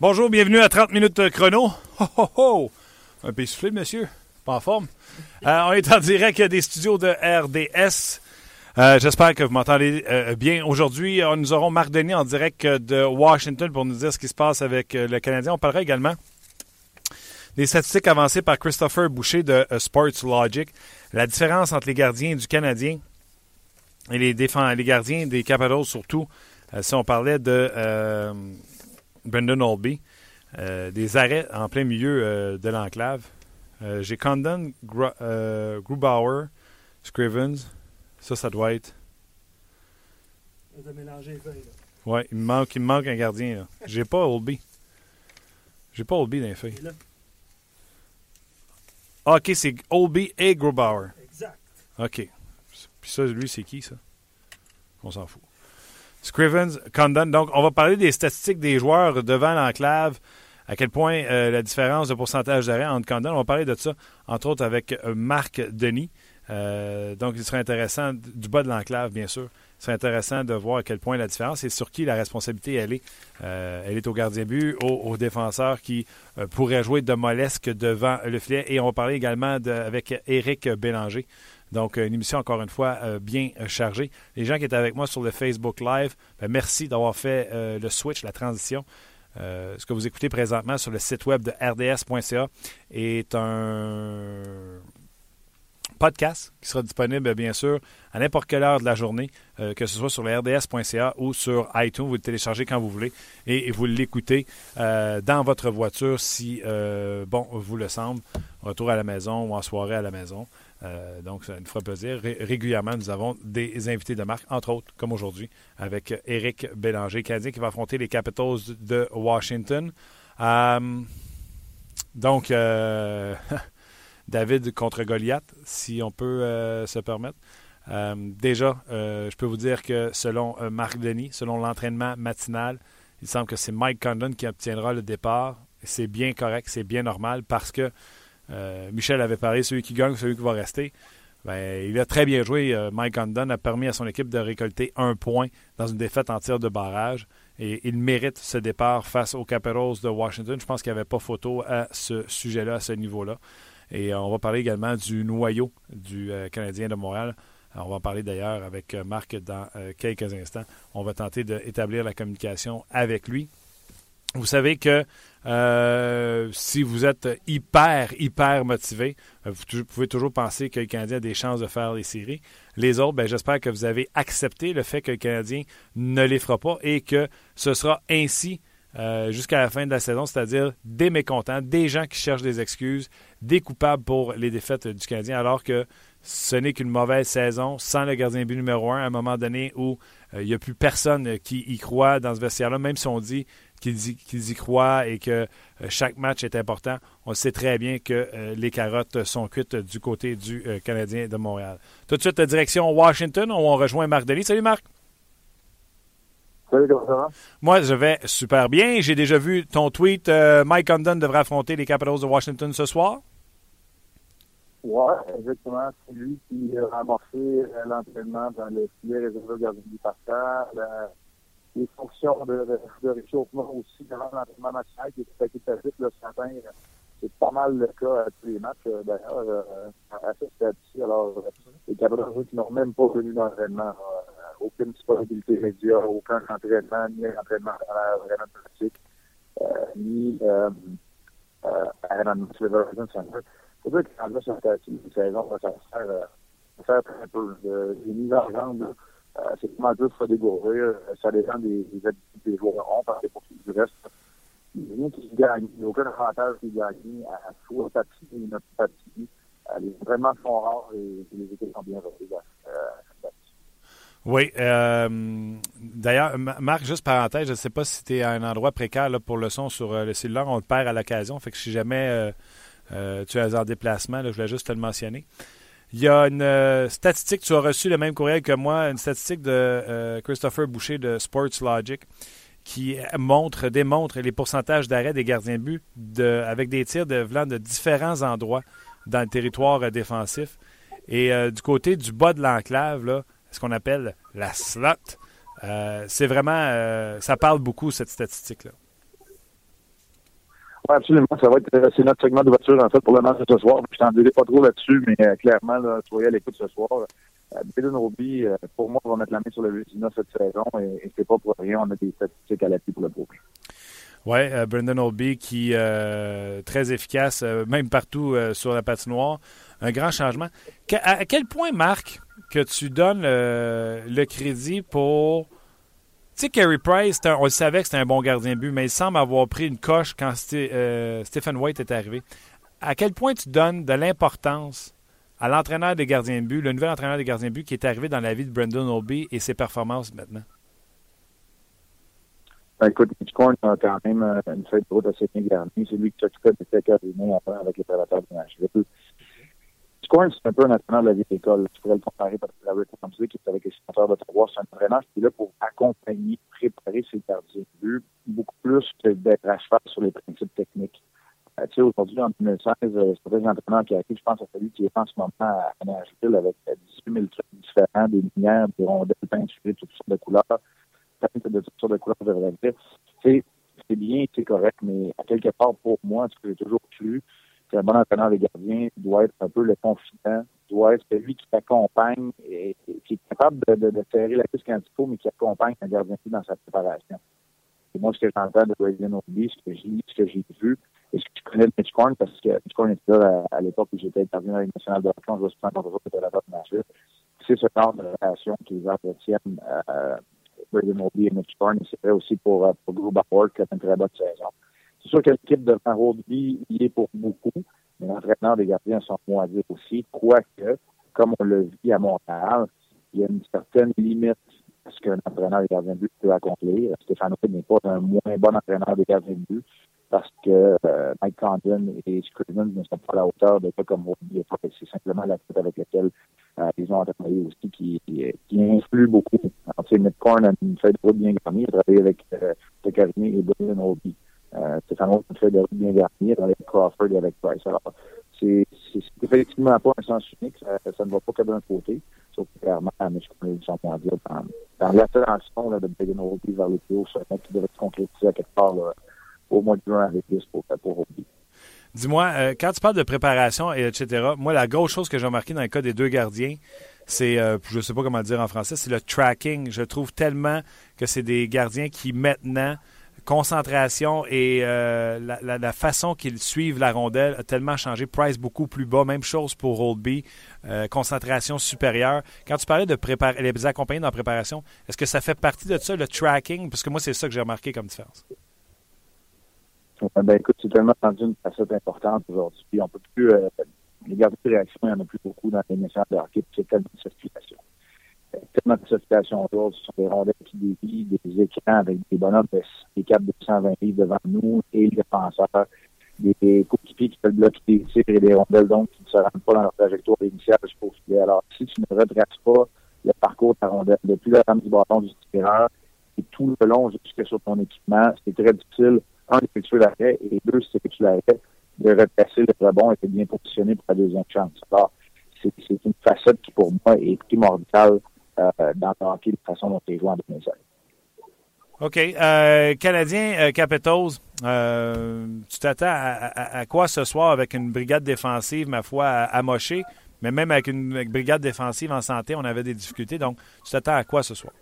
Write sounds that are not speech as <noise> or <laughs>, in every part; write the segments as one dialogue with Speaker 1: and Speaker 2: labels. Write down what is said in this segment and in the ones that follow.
Speaker 1: Bonjour, bienvenue à 30 minutes chrono. Ho, ho, ho. Un peu soufflé, monsieur. Pas en forme. Euh, on est en direct des studios de RDS. Euh, J'espère que vous m'entendez euh, bien. Aujourd'hui, nous aurons Marc Denis en direct de Washington pour nous dire ce qui se passe avec le Canadien. On parlera également des statistiques avancées par Christopher Boucher de Sports Logic. La différence entre les gardiens du Canadien et les, les gardiens des Capitals, surtout, si on parlait de Brendan Olby, euh, des arrêts en plein milieu euh, de l'enclave. Euh, J'ai Condon, Gru- Grubauer, Scrivens. Ça, ça doit être.
Speaker 2: de mélanger les feuilles. là.
Speaker 1: Ouais, il me manque, il me manque un gardien. J'ai pas Olby. J'ai pas Olby dans les feuilles. Ah, ok, c'est Olby et Grubauer.
Speaker 2: exact.
Speaker 1: OK. Puis ça, lui, c'est qui, ça? On s'en fout. Scrivens, Condon. Donc, on va parler des statistiques des joueurs devant l'enclave. À quel point euh, la différence de pourcentage d'arrêt entre Condon. On va parler de ça, entre autres, avec euh, Marc Denis. Euh, donc, il serait intéressant, du bas de l'enclave, bien sûr, il serait intéressant de voir à quel point la différence et sur qui la responsabilité elle est. Elle est au gardien but, au, au défenseur qui euh, pourrait jouer de molesque devant le filet. Et on va parler également avec Éric Bélanger. Donc, une émission, encore une fois, euh, bien euh, chargée. Les gens qui étaient avec moi sur le Facebook Live, ben, merci d'avoir fait euh, le switch, la transition. Ce que vous écoutez présentement sur le site web de rds.ca est un podcast qui sera disponible, bien sûr, à n'importe quelle heure de la journée, que ce soit sur le rds.ca ou sur iTunes. Vous le téléchargez quand vous voulez et, vous l'écoutez dans votre voiture si, bon, vous le semble, retour à la maison ou en soirée à la maison. Euh, donc, ça nous fera plaisir. Ré- régulièrement, nous avons des invités de marque, entre autres, comme aujourd'hui, avec Éric Bélanger, Canadien, qui va affronter les Capitals de Washington. Euh, donc, euh, <laughs> David contre Goliath, si on peut euh, se permettre. Euh, déjà, euh, je peux vous dire que selon euh, Marc Denis, selon l'entraînement matinal, il semble que c'est Mike Condon qui obtiendra le départ. C'est bien correct, c'est bien normal parce que euh, Michel avait parlé, celui qui gagne, celui qui va rester. Ben, il a très bien joué. Euh, Mike Condon a permis à son équipe de récolter un point dans une défaite en tir de barrage. Et il mérite ce départ face aux Capitals de Washington. Je pense qu'il n'y avait pas photo à ce sujet-là, à ce niveau-là. Et euh, on va parler également du noyau du Canadien de Montréal. On va en parler d'ailleurs avec Marc dans quelques instants. On va tenter d'établir la communication avec lui. Vous savez que euh, si vous êtes hyper, hyper motivé, euh, vous pouvez toujours penser que le Canadien a des chances de faire les séries. Les autres, ben, j'espère que vous avez accepté le fait que le Canadien ne les fera pas et que ce sera ainsi euh, jusqu'à la fin de la saison, c'est-à-dire des mécontents, des gens qui cherchent des excuses, des coupables pour les défaites du Canadien, alors que ce n'est qu'une mauvaise saison sans le gardien but numéro un à un moment donné où il n'y a plus personne qui y croit dans ce vestiaire-là, même si on dit qu'ils y, y croient et que euh, chaque match est important. On sait très bien que euh, les carottes sont cuites du côté du euh, Canadien de Montréal. Tout de suite, direction Washington, où on rejoint Marc Denis. Salut Marc!
Speaker 3: Salut, comment ça va?
Speaker 1: Moi, je vais super bien. J'ai déjà vu ton tweet. euh, Mike Condon devrait affronter les Capitals de Washington ce soir.
Speaker 3: Ouais, exactement. C'est lui qui a amorcé l'entraînement dans le filet réservé du la- Les fonctions de, réchauffement aussi devant l'entraînement national qui est vite le matin. euh, C'est pas mal le cas à tous les matchs, euh, d'ailleurs, euh, à ce stade-ci. Alors, euh, les Capitals qui n'ont même pas venu d'entraînement. euh, aucune disponibilité média, aucun entraînement, ni un entraînement dans la pratique, euh, ni euh, euh, à la Riverton Center. faut dire que là, sur saison, ça va faire, euh, très peu. Des mises en euh, c'est dire, faut découvrir. Euh, Ça dépend des, des habitudes des joueurs ont, parce que pour. Il n'y a rien qui gagne. Il n'y a aucun avantage qui est gagné à soit patiner ou patiner. Euh, les entraînements sont rares et, les équipes sont bien rodées. Euh.
Speaker 1: Oui. euh, D'ailleurs, Ma- Marc, juste parenthèse, je ne sais pas si tu es à un endroit précaire là, pour le son sur euh, le cellulaire. On le perd à l'occasion. Fait que si jamais euh, tu es en déplacement, je voulais juste te le mentionner. Il y a une euh, statistique, tu as reçu le même courriel que moi, une statistique de euh, Christopher Boucher de Sports Logic qui montre, démontre les pourcentages d'arrêt des gardiens de but de, avec des tirs de venant de différents endroits dans le territoire euh, défensif. Et du côté du bas de l'enclave, ce qu'on appelle la slot, c'est vraiment, ça parle beaucoup cette statistique-là.
Speaker 3: Absolument. Ça va être c'est notre segment de voiture en fait pour le match de ce soir. Je t'en dirai pas trop là-dessus, mais clairement, là, tu voyais à l'écoute ce soir. Euh, Braden Roby, pour moi, va mettre la main sur le Vézina cette saison et, et c'est pas pour rien. On a des statistiques à l'appui pour le groupe.
Speaker 1: Oui, euh, Brendan Olby qui euh, très efficace, euh, même partout sur la patinoire. Un grand changement. à, quel point, Marc, que tu donnes le crédit pour. Tu sais, Carey Price, on le savait que c'était un bon gardien de but, mais il semble avoir pris une coche quand Stephen White est arrivé. À quel point tu donnes de l'importance à l'entraîneur des gardiens de but, le nouvel entraîneur des gardiens de but qui est arrivé dans la vie de Brendan Olby et ses performances maintenant?
Speaker 3: Ben, écoute, Mitch Korn a quand même euh, une feuille de route assez bien garnie. C'est lui qui s'occupait de cabinets après avec les prédateurs de Nashville. Korn, c'est un peu un entraîneur de la vieille école. Tu pourrais le comparer par à Rick Ramsey qui est avec les sénateurs d'Ottawa. C'est un entraîneur qui est là pour accompagner, préparer ses gardiens de but, beaucoup plus que d'être à cheval sur les principes techniques. Euh, tu sais, aujourd'hui, en 2016, euh, c'est un entraîneur qui arrive, je pense, à celui qui est en ce moment à Nashville avec 18 000 trucs différents, des lumières, des rondelles peinturées, toutes sortes de couleurs de toutes sortes de couleurs, je devrais dire. C'est bien, c'est correct, mais à quelque part, pour moi, ce que j'ai toujours cru, qu'un bon entraîneur des gardiens doit être un peu le confident, doit être celui qui accompagne et, qui est capable de, de, de serrer la piste quand il faut, mais qui accompagne un gardien dans sa préparation. C'est moi ce que j'entends de Braden Obi, ce que j'ai ce que j'ai vu, et ce que je connais de Mitch Korn, parce que Mitch Korn était là à, l'époque où j'étais intervenu avec le national de hockey, je souvent contre eux, de la de Nashville. C'est ce genre de relation qu'ils entretiennent euh, Braden Oldby et Mitch Korn. C'est vrai aussi pour, euh, pour Drew Bauer qui a une très bonne saison. C'est sûr que l'équipe de Oldby y est pour beaucoup, mais l'entraîneur des gardiens sont moins à aussi, quoique, comme on le vit à Montréal, il y a une certaine limite à ce qu'un entraîneur des gardiens de but peut accomplir. Stéphane n'est pas un moins bon entraîneur des gardiens de but parce que euh, Mike Condon et Scriven ne sont pas à la hauteur de cas comme Rodney. C'est simplement la tête avec laquelle euh, ils ont travaillé aussi qui, qui, qui influe beaucoup. Alors, tu sais, Midcorn a une feuille de route bien garnie, il a travaillé avec euh, et Brian Oldby. Euh, Stéphane une feuille de bien travaillé avec Crawford et avec Price. Alors, c'est effectivement pas un sens unique, ça, ça ne va pas que d'un côté, sauf que clairement, mais je connais le dire, dans, dans l'attention de Brian Oldby vers les plus hauts, c'est qui devrait se concrétiser à quelque part là, au mois de juin avec plus pour, pour Oldby.
Speaker 1: Dis-moi, euh, quand tu parles de préparation, et etc., moi, la grosse chose que j'ai remarqué dans le cas des deux gardiens, c'est, euh, je ne sais pas comment le dire en français, c'est le tracking. Je trouve tellement que c'est des gardiens qui, maintenant, concentration et euh, la, façon qu'ils suivent la rondelle a tellement changé. Price beaucoup plus bas, même chose pour Oldby, concentration supérieure. Quand tu parlais de préparer les accompagner dans la préparation, est-ce que ça fait partie de ça, le tracking? Parce que moi, c'est ça que j'ai remarqué comme différence.
Speaker 3: Ben écoute, c'est tellement rendu une facette importante aujourd'hui. On peut plus euh, les garder de réaction, il n'y en a plus beaucoup dans les messages de hockey, c'est tellement de situation. Tellement de situation aujourd'hui, ce sont des rondelles qui dévient, des écrans avec des bonhommes de des câbles de 120 livres devant nous et les défenseurs, des coéquipiers qui peuvent bloquer des tirs et des rondelles donc qui ne se rendent pas dans leur trajectoire initiale jusqu'au filet. Alors, si tu ne retraces pas le parcours de ta rondelle depuis la rame du bâton du tireur et tout le long jusqu'à sur ton équipement, c'est très difficile un, d'effectuer l'arrêt, et deux, si tu l'arrêt, de repasser le rebond et de bien positionné pour la deuxième chance. Alors, c'est une facette qui, pour moi, est primordiale dans le de façon dont tu joué en 2016.
Speaker 1: OK. Euh, Canadien euh, Capitals, euh, tu t'attends à, quoi ce soir avec une brigade défensive, ma foi, amochée, mais même avec une brigade défensive en santé, on avait des difficultés. Donc, tu t'attends à quoi ce soir?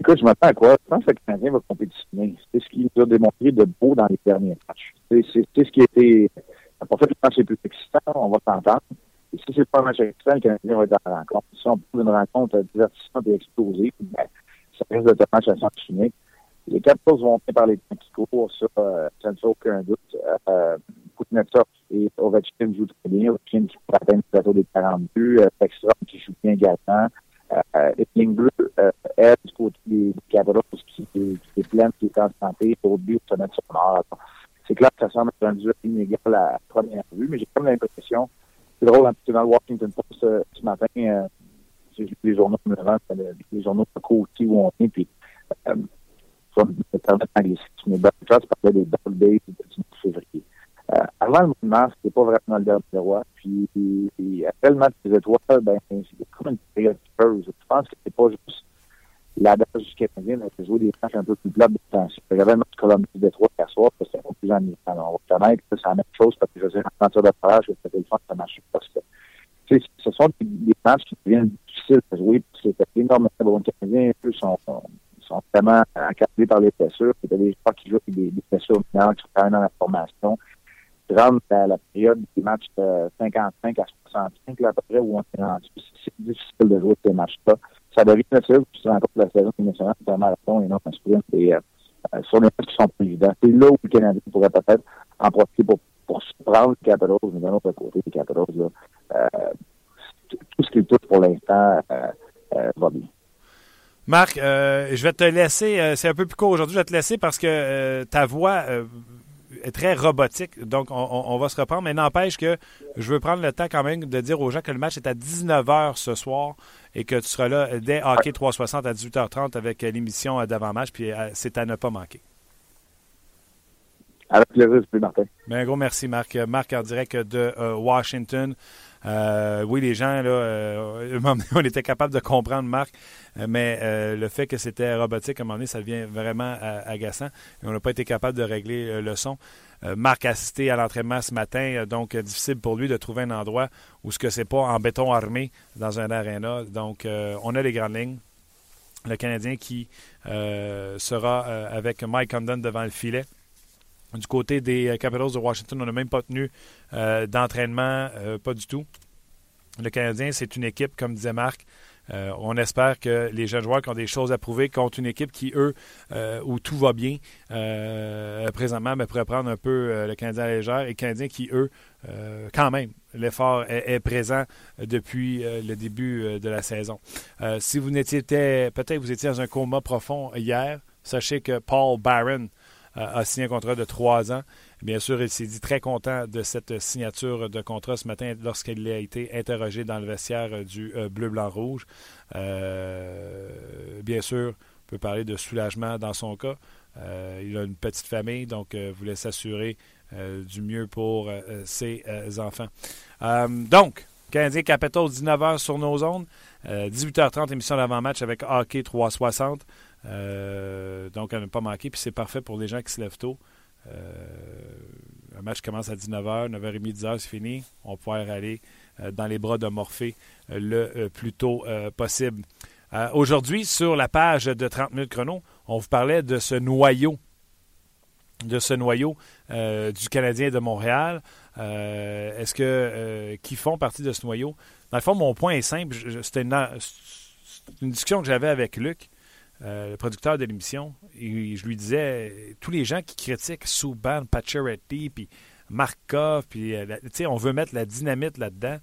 Speaker 3: Écoute, je m'attends à quoi? Je pense que le Canadien va compétitionner. C'est ce qu'il nous a démontré de beau dans les derniers matchs. C'est ce qui a été. Pas fait le match le plus excitant, on va s'entendre. Si c'est pas un match excitant, le Canadien va être dans la rencontre. Si on trouve une rencontre divertissante et explosive, ben, ça risque d'être un match à sens unique. Les quatre choses vont faire par les temps qui courent, ça, euh, ça ne fait aucun doute. Euh, Kuznetsov et Ovechkin jouent très bien. Ovechkin qui pourrait atteindre le plateau des 40 buts. Euh, qui joue bien également euh, les lignes bleues, euh, elle, du côté des qui, qui, est pleine, qui est en santé, pour but, se mettre sur nord. C'est clair que ça semble être un duel inégal à première vue, mais j'ai comme l'impression, c'est drôle, hein, dans le Washington Post euh, ce matin, euh, j'ai lu les journaux comme le les journaux de côté où on est, puis euh, je vais me permettre d'anglicisme, mais Buck parlait des Double Days du février. Euh, avant le mois de mars, c'était pas vraiment le dernier roi. Puis, puis, après le match des étoiles, ben, c'est comme une période creuse. Je pense que c'est pas juste l'adage du Canadien a joué des matchs un peu plus plats de tension. J'avais le match Columbus Détroit hier soir, c'était un peu plus ennuyant. On va que c'est la même chose parce que je sais, en tir de parage, c'était le fun, ça marche parce que ce sont des, des, matchs qui deviennent difficiles à jouer parce que c'est énormément de bons Canadiens. Eux sont, sont vraiment accablés par les blessures. Des joueurs qui jouent avec des, blessures mineures qui sont quand même dans la formation. Rentre à la période des matchs de 55 à 65, là, à peu près, où on est rendu. C'est difficile de jouer ces matchs-là. Ça devient facile, puis c'est encore la saison nationale, c'est un marathon et non un sprint. Et, euh, sur les matchs qui sont plus évidents. C'est là où le Canadien pourrait peut-être en profiter pour, pour surprendre Capitals, mais d'un autre côté, les Capitals, là, euh, tout ce qu'ils touchent pour l'instant euh, euh, va bien.
Speaker 1: Marc, euh, je vais te laisser, c'est un peu plus court aujourd'hui, je vais te laisser parce que ta voix très robotique, donc on, on, va se reprendre, mais n'empêche que je veux prendre le temps quand même de dire aux gens que le match est à 19h ce soir et que tu seras là dès Hockey 360 à 18h30 avec l'émission d'avant-match, puis c'est à ne pas manquer.
Speaker 3: Avec plaisir, Martin.
Speaker 1: Ben, un gros merci, Marc. Marc en direct de Washington. Euh, oui, les gens, euh, <laughs> on était capable de comprendre Marc, euh, mais le fait que c'était robotique, à un moment donné, ça devient vraiment agaçant. On n'a pas été capable de régler le son. Marc a assisté à l'entraînement ce matin, donc difficile pour lui de trouver un endroit où ce que c'est pas en béton armé dans un aréna. Donc, on a les grandes lignes. Le Canadien qui sera avec Mike Condon devant le filet. Du côté des euh, Capitals de Washington, on n'a même pas tenu euh, d'entraînement, euh, pas du tout. Le Canadien, c'est une équipe, comme disait Marc. on espère que les jeunes joueurs qui ont des choses à prouver contre une équipe qui, eux, où tout va bien présentement, mais pourrait prendre un peu le Canadien à légère. Et le Canadien qui, eux, quand même, l'effort est, présent depuis le début de la saison. si vous n'étiez peut-être vous étiez dans un coma profond hier, sachez que Paul Barron a signé un contrat de trois ans. Bien sûr, il s'est dit très content de cette signature de contrat ce matin lorsqu'il a été interrogé dans le vestiaire du euh, bleu-blanc-rouge. Euh, bien sûr, on peut parler de soulagement dans son cas. Euh, il a une petite famille, donc voulait s'assurer du mieux pour ses enfants. donc, Canadien Capitals, 19h sur nos ondes. 18h30, émission d'avant-match avec Hockey 360. Euh, donc, à ne pas manquer. Puis c'est parfait pour les gens qui se lèvent tôt. Euh, un match commence à 19h, 9h30, 10h, c'est fini. On pourra aller euh, dans les bras de Morphée le plus tôt possible. Aujourd'hui, sur la page de 30 minutes chrono, on vous parlait de ce noyau de ce noyau du Canadien de Montréal. Est-ce que qui font partie de ce noyau? Dans le fond, mon point est simple. C'était une, une, discussion que j'avais avec Luc. Euh, le producteur de l'émission, je lui disais, tous les gens qui critiquent Subban, Pacioretty, puis Markov, puis euh, on veut mettre la dynamite là-dedans.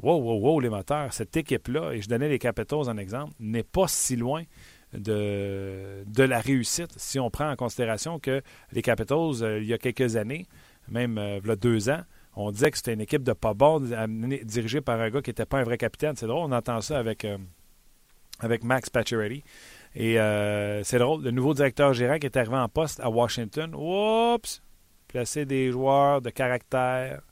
Speaker 1: Wow, wow, wow, les moteurs, cette équipe-là, et je donnais les Capitals en exemple, n'est pas si loin de, de la réussite si on prend en considération que les Capitals, euh, il y a quelques années, même deux ans, on disait que c'était une équipe de pas bon, dirigée par un gars qui n'était pas un vrai capitaine. C'est drôle, on entend ça avec, avec Max Pacioretty. Et euh, c'est drôle, le nouveau directeur gérant qui est arrivé en poste à Washington, oups, placer des joueurs de caractère.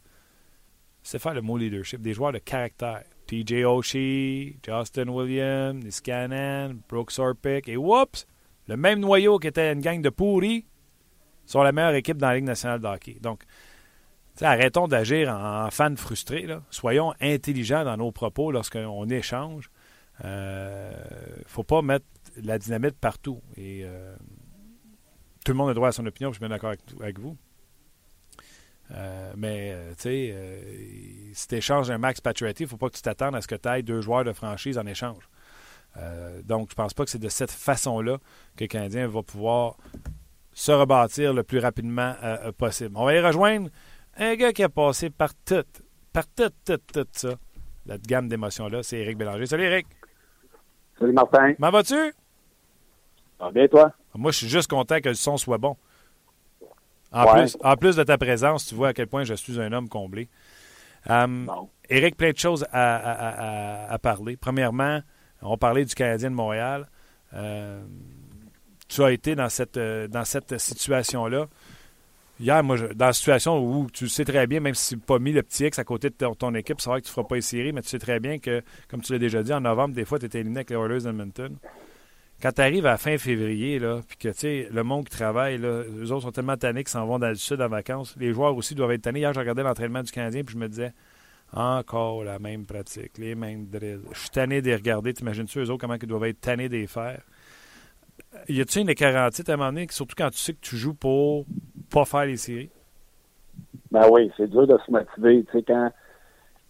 Speaker 1: C'est faire le mot leadership, des joueurs de caractère. TJ Oshie, Justin Williams, Niskanen, Brooks Orpik, et oups, le même noyau qui était une gang de pourris sont la meilleure équipe dans la Ligue nationale de hockey. Donc, arrêtons d'agir en, fans frustrés. Soyons intelligents dans nos propos lorsqu'on échange. Il euh, ne faut pas mettre la dynamite partout. Et euh, tout le monde a droit à son opinion, je suis bien d'accord avec, vous. Euh, mais, euh, tu sais, si tu échanges un Max Pacioretty, il ne faut pas que tu t'attendes à ce que tu ailles deux joueurs de franchise en échange. donc, je pense pas que c'est de cette façon-là que le Canadien va pouvoir se rebâtir le plus rapidement possible. On va y rejoindre un gars qui a passé par tout, par tout, tout, tout ça. La gamme d'émotions-là, c'est Éric Bélanger. Salut, Éric.
Speaker 3: Salut, Martin.
Speaker 1: Comment vas-tu?
Speaker 3: Bien, toi?
Speaker 1: Moi, je suis juste content que le son soit bon. En, plus, en plus de ta présence, tu vois à quel point je suis un homme comblé. Um, Eric, plein de choses à, à, parler. Premièrement, on parlait du Canadien de Montréal. Euh, tu as été dans cette, euh, dans cette situation-là. Hier, moi, dans la situation où tu sais très bien, même si tu n'as pas mis le petit X à côté de ton, équipe, c'est vrai que tu ne feras pas les séries, mais tu sais très bien que, comme tu l'as déjà dit, en novembre, des fois, tu étais éliminé avec les Oilers d'Edmonton. Quand tu arrives à fin février, là, puis que, tu sais, le monde qui travaille, là, eux autres sont tellement tannés qu'ils s'en vont dans le sud en vacances. Les joueurs aussi doivent être tannés. Hier, je regardais l'entraînement du Canadien, puis je me disais, encore la même pratique, les mêmes drills. Je suis tanné de les regarder. T'imagines-tu, eux autres, comment ils doivent être tannés de les faire? Y a-tu une écarantite à un moment donné, surtout quand tu sais que tu joues pour pas faire les séries?
Speaker 4: Ben oui, c'est dur de se motiver. Tu sais, quand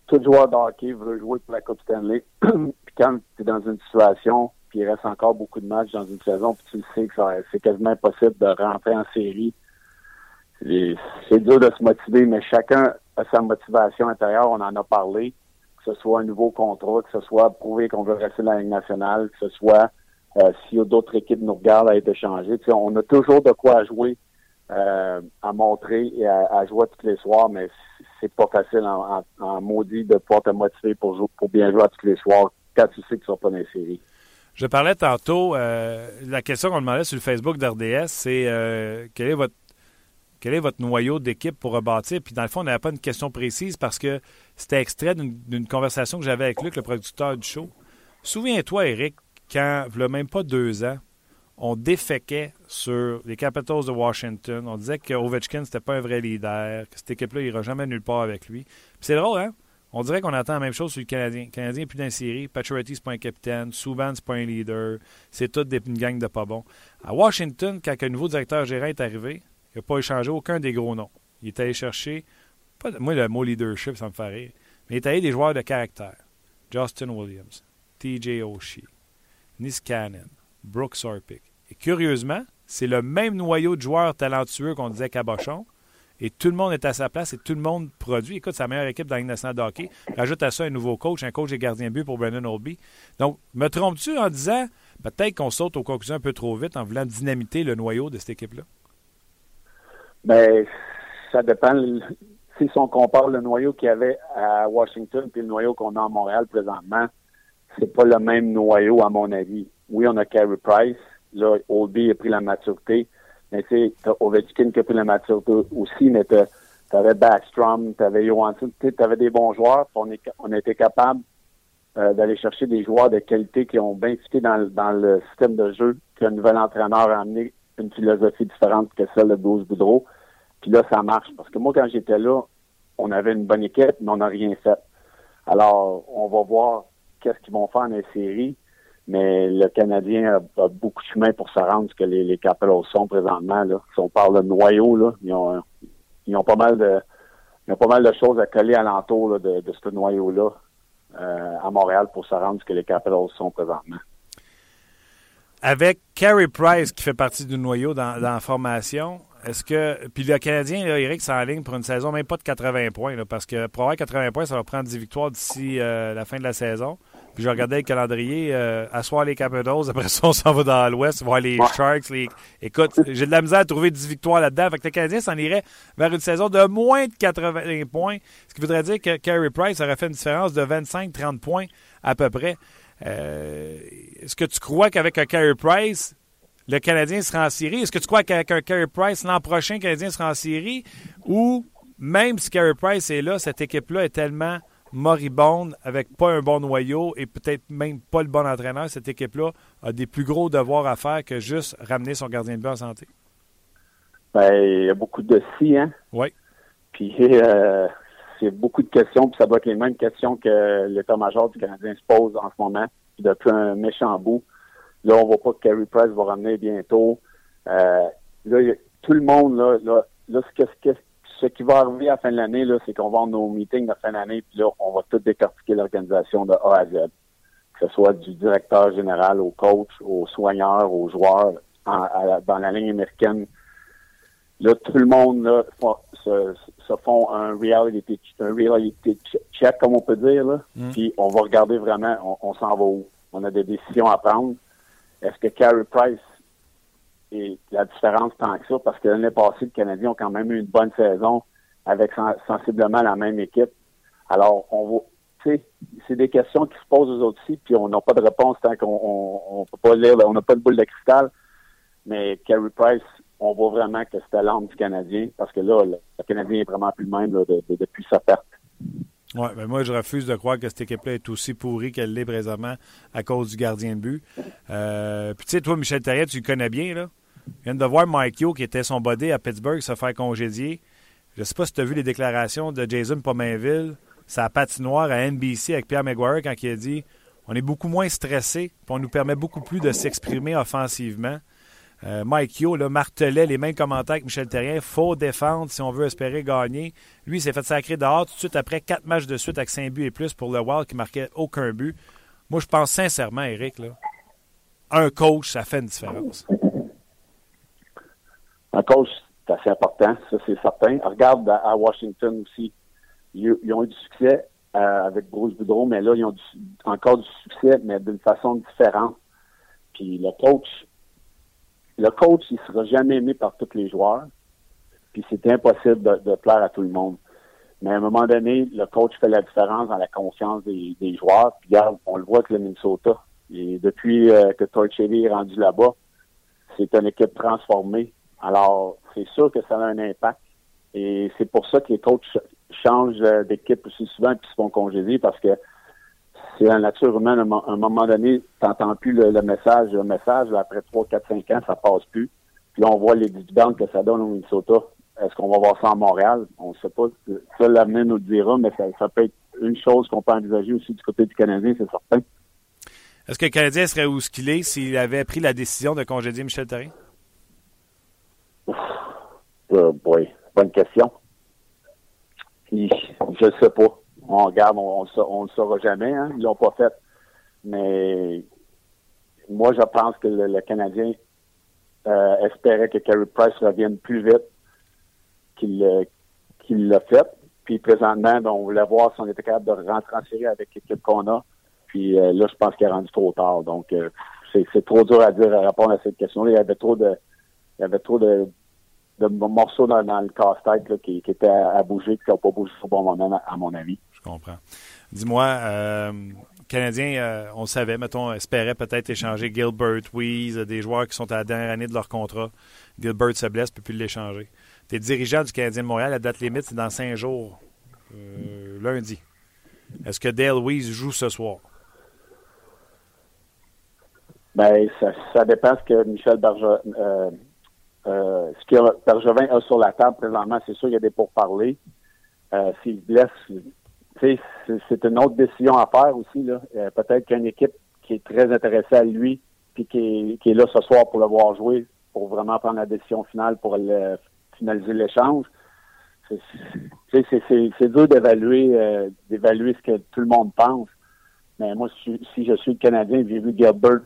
Speaker 4: tout joueur de hockey veut jouer pour la Coupe Stanley, <clears throat> puis quand tu es dans une situation puis il reste encore beaucoup de matchs dans une saison, puis tu le sais que c'est quasiment impossible de rentrer en série. C'est dur de se motiver, mais chacun a sa motivation intérieure, on en a parlé, que ce soit un nouveau contrat, que ce soit prouver qu'on veut rester dans la Ligue nationale, que ce soit euh, a d'autres équipes nous regardent à être échangées. Tu sais, on a toujours de quoi jouer, euh, à montrer et à, jouer tous les soirs, mais c'est pas facile en, maudit de pouvoir te motiver pour, jouer, pour bien jouer tous les soirs quand tu sais que tu seras pas dans les séries.
Speaker 1: Je parlais tantôt, euh, la question qu'on demandait sur le Facebook d'RDS, c'est euh, quel est votre quel est votre noyau d'équipe pour rebâtir? Puis dans le fond, on n'avait pas une question précise parce que c'était extrait d'une conversation que j'avais avec Luc, le producteur du show. Souviens-toi, Eric, quand, il même pas deux ans, on déféquait sur les Capitals de Washington. On disait que Ovechkin, c'était pas un vrai leader, que cette équipe-là n'ira jamais nulle part avec lui. C'est drôle, hein? On dirait qu'on attend la même chose sur le Canadien. Le Canadien n'est plus dans la série. C'est un capitaine. Souban, c'est pas un leader. C'est toute une gang de pas bons. À Washington, quand un nouveau directeur gérant est arrivé, il n'a pas échangé aucun des gros noms. Il est allé chercher, moi, le mot leadership, ça me fait rire, mais il est allé des joueurs de caractère. Justin Williams, TJ Oshie, Niskanen, Brooks Orpik. Et curieusement, c'est le même noyau de joueurs talentueux qu'on disait Cabochon, et tout le monde est à sa place et tout le monde produit. Écoute, la meilleure équipe dans la nationale de hockey. Rajoute à ça un nouveau coach, un coach des gardiens but pour Brendan Oldby. Donc, me trompes-tu en disant peut-être qu'on saute aux conclusions un peu trop vite en voulant dynamiter le noyau de cette équipe-là?
Speaker 4: Bien, ça dépend. Si on compare le noyau qu'il y avait à Washington puis le noyau qu'on a à Montréal présentement, c'est pas le même noyau, à mon avis. Oui, on a Carey Price. Là, Oldby a pris la maturité. Mais tu sais, Ovechkin qui a pris la maturité aussi, mais t'avais Backstrom, t'avais Johansson, t'avais des bons joueurs. On, est, on été capable euh, d'aller chercher des joueurs de qualité qui ont bien fité dans, dans le système de jeu, qu'un nouvel entraîneur a amené une philosophie différente que celle de Bruce Boudreau. Puis là, ça marche. Parce que moi, quand j'étais là, on avait une bonne équipe, mais on n'a rien fait. Alors, on va voir qu'est-ce qu'ils vont faire dans les séries. Mais le Canadien a, beaucoup de chemin pour se rendre ce que les, les Capitals sont présentement. Là. Si on parle de noyau, là, ils ont, pas mal de choses à coller alentour de, de ce noyau-là euh, à Montréal pour se rendre ce que les Capitals sont présentement.
Speaker 1: Avec Carey Price qui fait partie du noyau dans, la formation, est-ce que. Puis le Canadien, là, Eric, ligne pour une saison, même pas de 80 points, parce que pour avoir 80 points, ça va prendre 10 victoires d'ici euh, la fin de la saison. Puis je regardais le calendrier, euh, asseoir les Capitals, après ça, on s'en va dans l'Ouest, voir les Sharks. Les... Écoute, j'ai de la misère à trouver 10 victoires là-dedans. Fait que le Canadien s'en irait vers une saison de moins de 80 points, ce qui voudrait dire que Carey Price aurait fait une différence de 25-30 points à peu près. Euh, est-ce que tu crois qu'avec un Carey Price, le Canadien sera en série? Est-ce que tu crois qu'avec un Carey Price, l'an prochain, le Canadien sera en série? Ou même si Carey Price est là, cette équipe-là est tellement moribonde, avec pas un bon noyau et peut-être même pas le bon entraîneur, cette équipe-là a des plus gros devoirs à faire que juste ramener son gardien de but en santé?
Speaker 4: Ben, il y a beaucoup de si, hein?
Speaker 1: Oui.
Speaker 4: Puis, euh, c'est beaucoup de questions, puis ça doit être les mêmes questions que l'état-major du Canadien se pose en ce moment, depuis un méchant bout. Là, on voit pas que Carey Price va ramener bientôt. Euh, là, tout le monde, là, là, là ce, que, ce qui va arriver à la fin de l'année, là, c'est qu'on va avoir nos meetings de fin d'année, puis là, on va tout décortiquer l'organisation de A à Z. Que ce soit du directeur général au coach, aux soigneurs, aux joueurs, dans la ligne américaine. Là, tout le monde là, se, se, font un reality, un reality check, comme on peut dire. Là. Mm. Puis on va regarder vraiment, on, s'en va où? On a des décisions à prendre. Est-ce que Carey Price et la différence tant que ça, parce que l'année passée, les Canadiens ont quand même eu une bonne saison avec sensiblement la même équipe. Alors, on va, c'est des questions qui se posent aux autres aussi, puis on n'a pas de réponse tant qu'on on, peut pas lire, on n'a pas de boule de cristal. Mais Carey Price, on voit vraiment que c'était l'âme du Canadien, parce que là, le, Canadien est vraiment plus le même depuis sa perte.
Speaker 1: Oui, mais moi, je refuse de croire que cette équipe-là est aussi pourrie qu'elle l'est présentement à cause du gardien de but. Euh, puis, tu sais, toi, Michel Terrier, tu le connais bien, là? Je viens de voir Mike Yo, qui était son body à Pittsburgh, se faire congédier. Je ne sais pas si tu as vu les déclarations de Jason Pomainville, sa patinoire à NBC avec Pierre Maguire, quand il a dit on est beaucoup moins stressé, puis on nous permet beaucoup plus de s'exprimer offensivement. Euh, Mike Yo martelait les mêmes commentaires que Michel Terrien. Faut défendre si on veut espérer gagner. Lui, il s'est fait sacrer dehors tout de suite après quatre matchs de suite avec 5 buts et plus pour le Wild qui marquait aucun but. Moi, je pense sincèrement, Eric, là, un coach, ça fait une différence.
Speaker 4: Un coach, c'est assez important, ça c'est certain. Regarde à Washington aussi. Ils, ont eu du succès euh, avec Bruce Boudreau, mais là, ils ont encore du succès, mais d'une façon différente. Puis le coach, le coach, il sera jamais aimé par tous les joueurs. Puis c'est impossible de, plaire à tout le monde. Mais à un moment donné, le coach fait la différence dans la confiance des, joueurs. Puis regarde, on le voit avec le Minnesota. Et depuis euh, que Torchelli est rendu là-bas, c'est une équipe transformée. Alors, c'est sûr que ça a un impact. Et c'est pour ça que les coachs changent euh, d'équipe aussi souvent et se font congédier parce que c'est la nature humaine. À un moment donné, tu n'entends plus le, message. Le message, après 3, 4, 5 ans, ça passe plus. Puis là, on voit les dividendes que ça donne au Minnesota. Est-ce qu'on va voir ça à Montréal? On ne sait pas. Ça, l'avenir nous le dira, mais ça, peut être une chose qu'on peut envisager aussi du côté du Canadien, c'est certain.
Speaker 1: Est-ce que le Canadien serait où ce qu'il est s'il avait pris la décision de congédier Michel Therrien?
Speaker 4: Euh, boy, bonne question. je ne sais pas on regarde, on ne le saura jamais. Hein? Ils l'ont pas fait. Mais moi, je pense que le, Canadien euh, espérait que Carey Price revienne plus vite qu'il qu'il l'a fait. Puis présentement, ben, on voulait voir si on était capable de rentransférer avec l'équipe qu'on a. Puis euh, là, je pense qu'il est rendu trop tard. Donc, euh, c'est trop dur à dire à répondre à cette question. -là. Il y avait trop de, il y avait trop de, de morceaux dans, le casse-tête qui, qui étaient à, bouger, qui n'ont pas bougé au bon moment, à mon avis
Speaker 1: comprends. Dis-moi, euh, Canadien, euh, on savait, mettons, espérait peut-être échanger Gilbert, Weeze, des joueurs qui sont à la dernière année de leur contrat. Gilbert se blesse, ne peut plus l'échanger. Tu es dirigeant du Canadien de Montréal, la date limite, c'est dans cinq jours, euh, lundi. Est-ce que Dale Weeze joue ce soir?
Speaker 4: Ben, ça, dépend ce que Michel Bergevin, ce que Bergevin a sur la table présentement. C'est sûr qu'il y a des pourparlers. S'il se blesse, c'est une autre décision à faire aussi. Là. Euh, peut-être qu'une équipe qui est très intéressée à lui, puis qui est, là ce soir pour le voir jouer, pour vraiment prendre la décision finale pour finaliser l'échange. C'est dur d'évaluer euh, d'évaluer ce que tout le monde pense. Mais moi, si, je suis le Canadien, j'ai vu Gilbert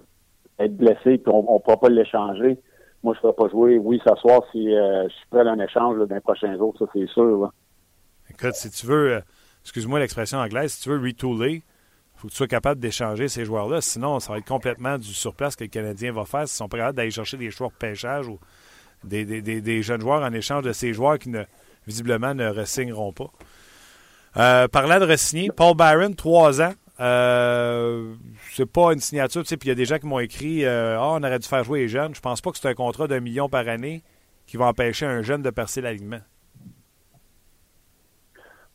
Speaker 4: être blessé, puis on ne pourra pas l'échanger. Moi, je ne ferai pas jouer. Oui, ce soir, si euh, je suis prêt à un échange dans les prochains jours, ça c'est sûr.
Speaker 1: Écoute, si tu veux excuse-moi l'expression anglaise, si tu veux retooler, il faut que tu sois capable d'échanger ces joueurs-là. Sinon, ça va être complètement du surplace que le Canadien va faire s'ils sont prêts d'aller chercher des joueurs de pêchage ou des, jeunes joueurs en échange de ces joueurs qui, visiblement, ne resigneront pas. Euh, parlant de resigner, Paul Byron, trois ans. Euh, c'est pas une signature, tu sais, puis il y a des gens qui m'ont écrit euh, Ah, on aurait dû faire jouer les jeunes. Je pense pas que c'est un contrat d'un million par année qui va empêcher un jeune de percer l'alignement.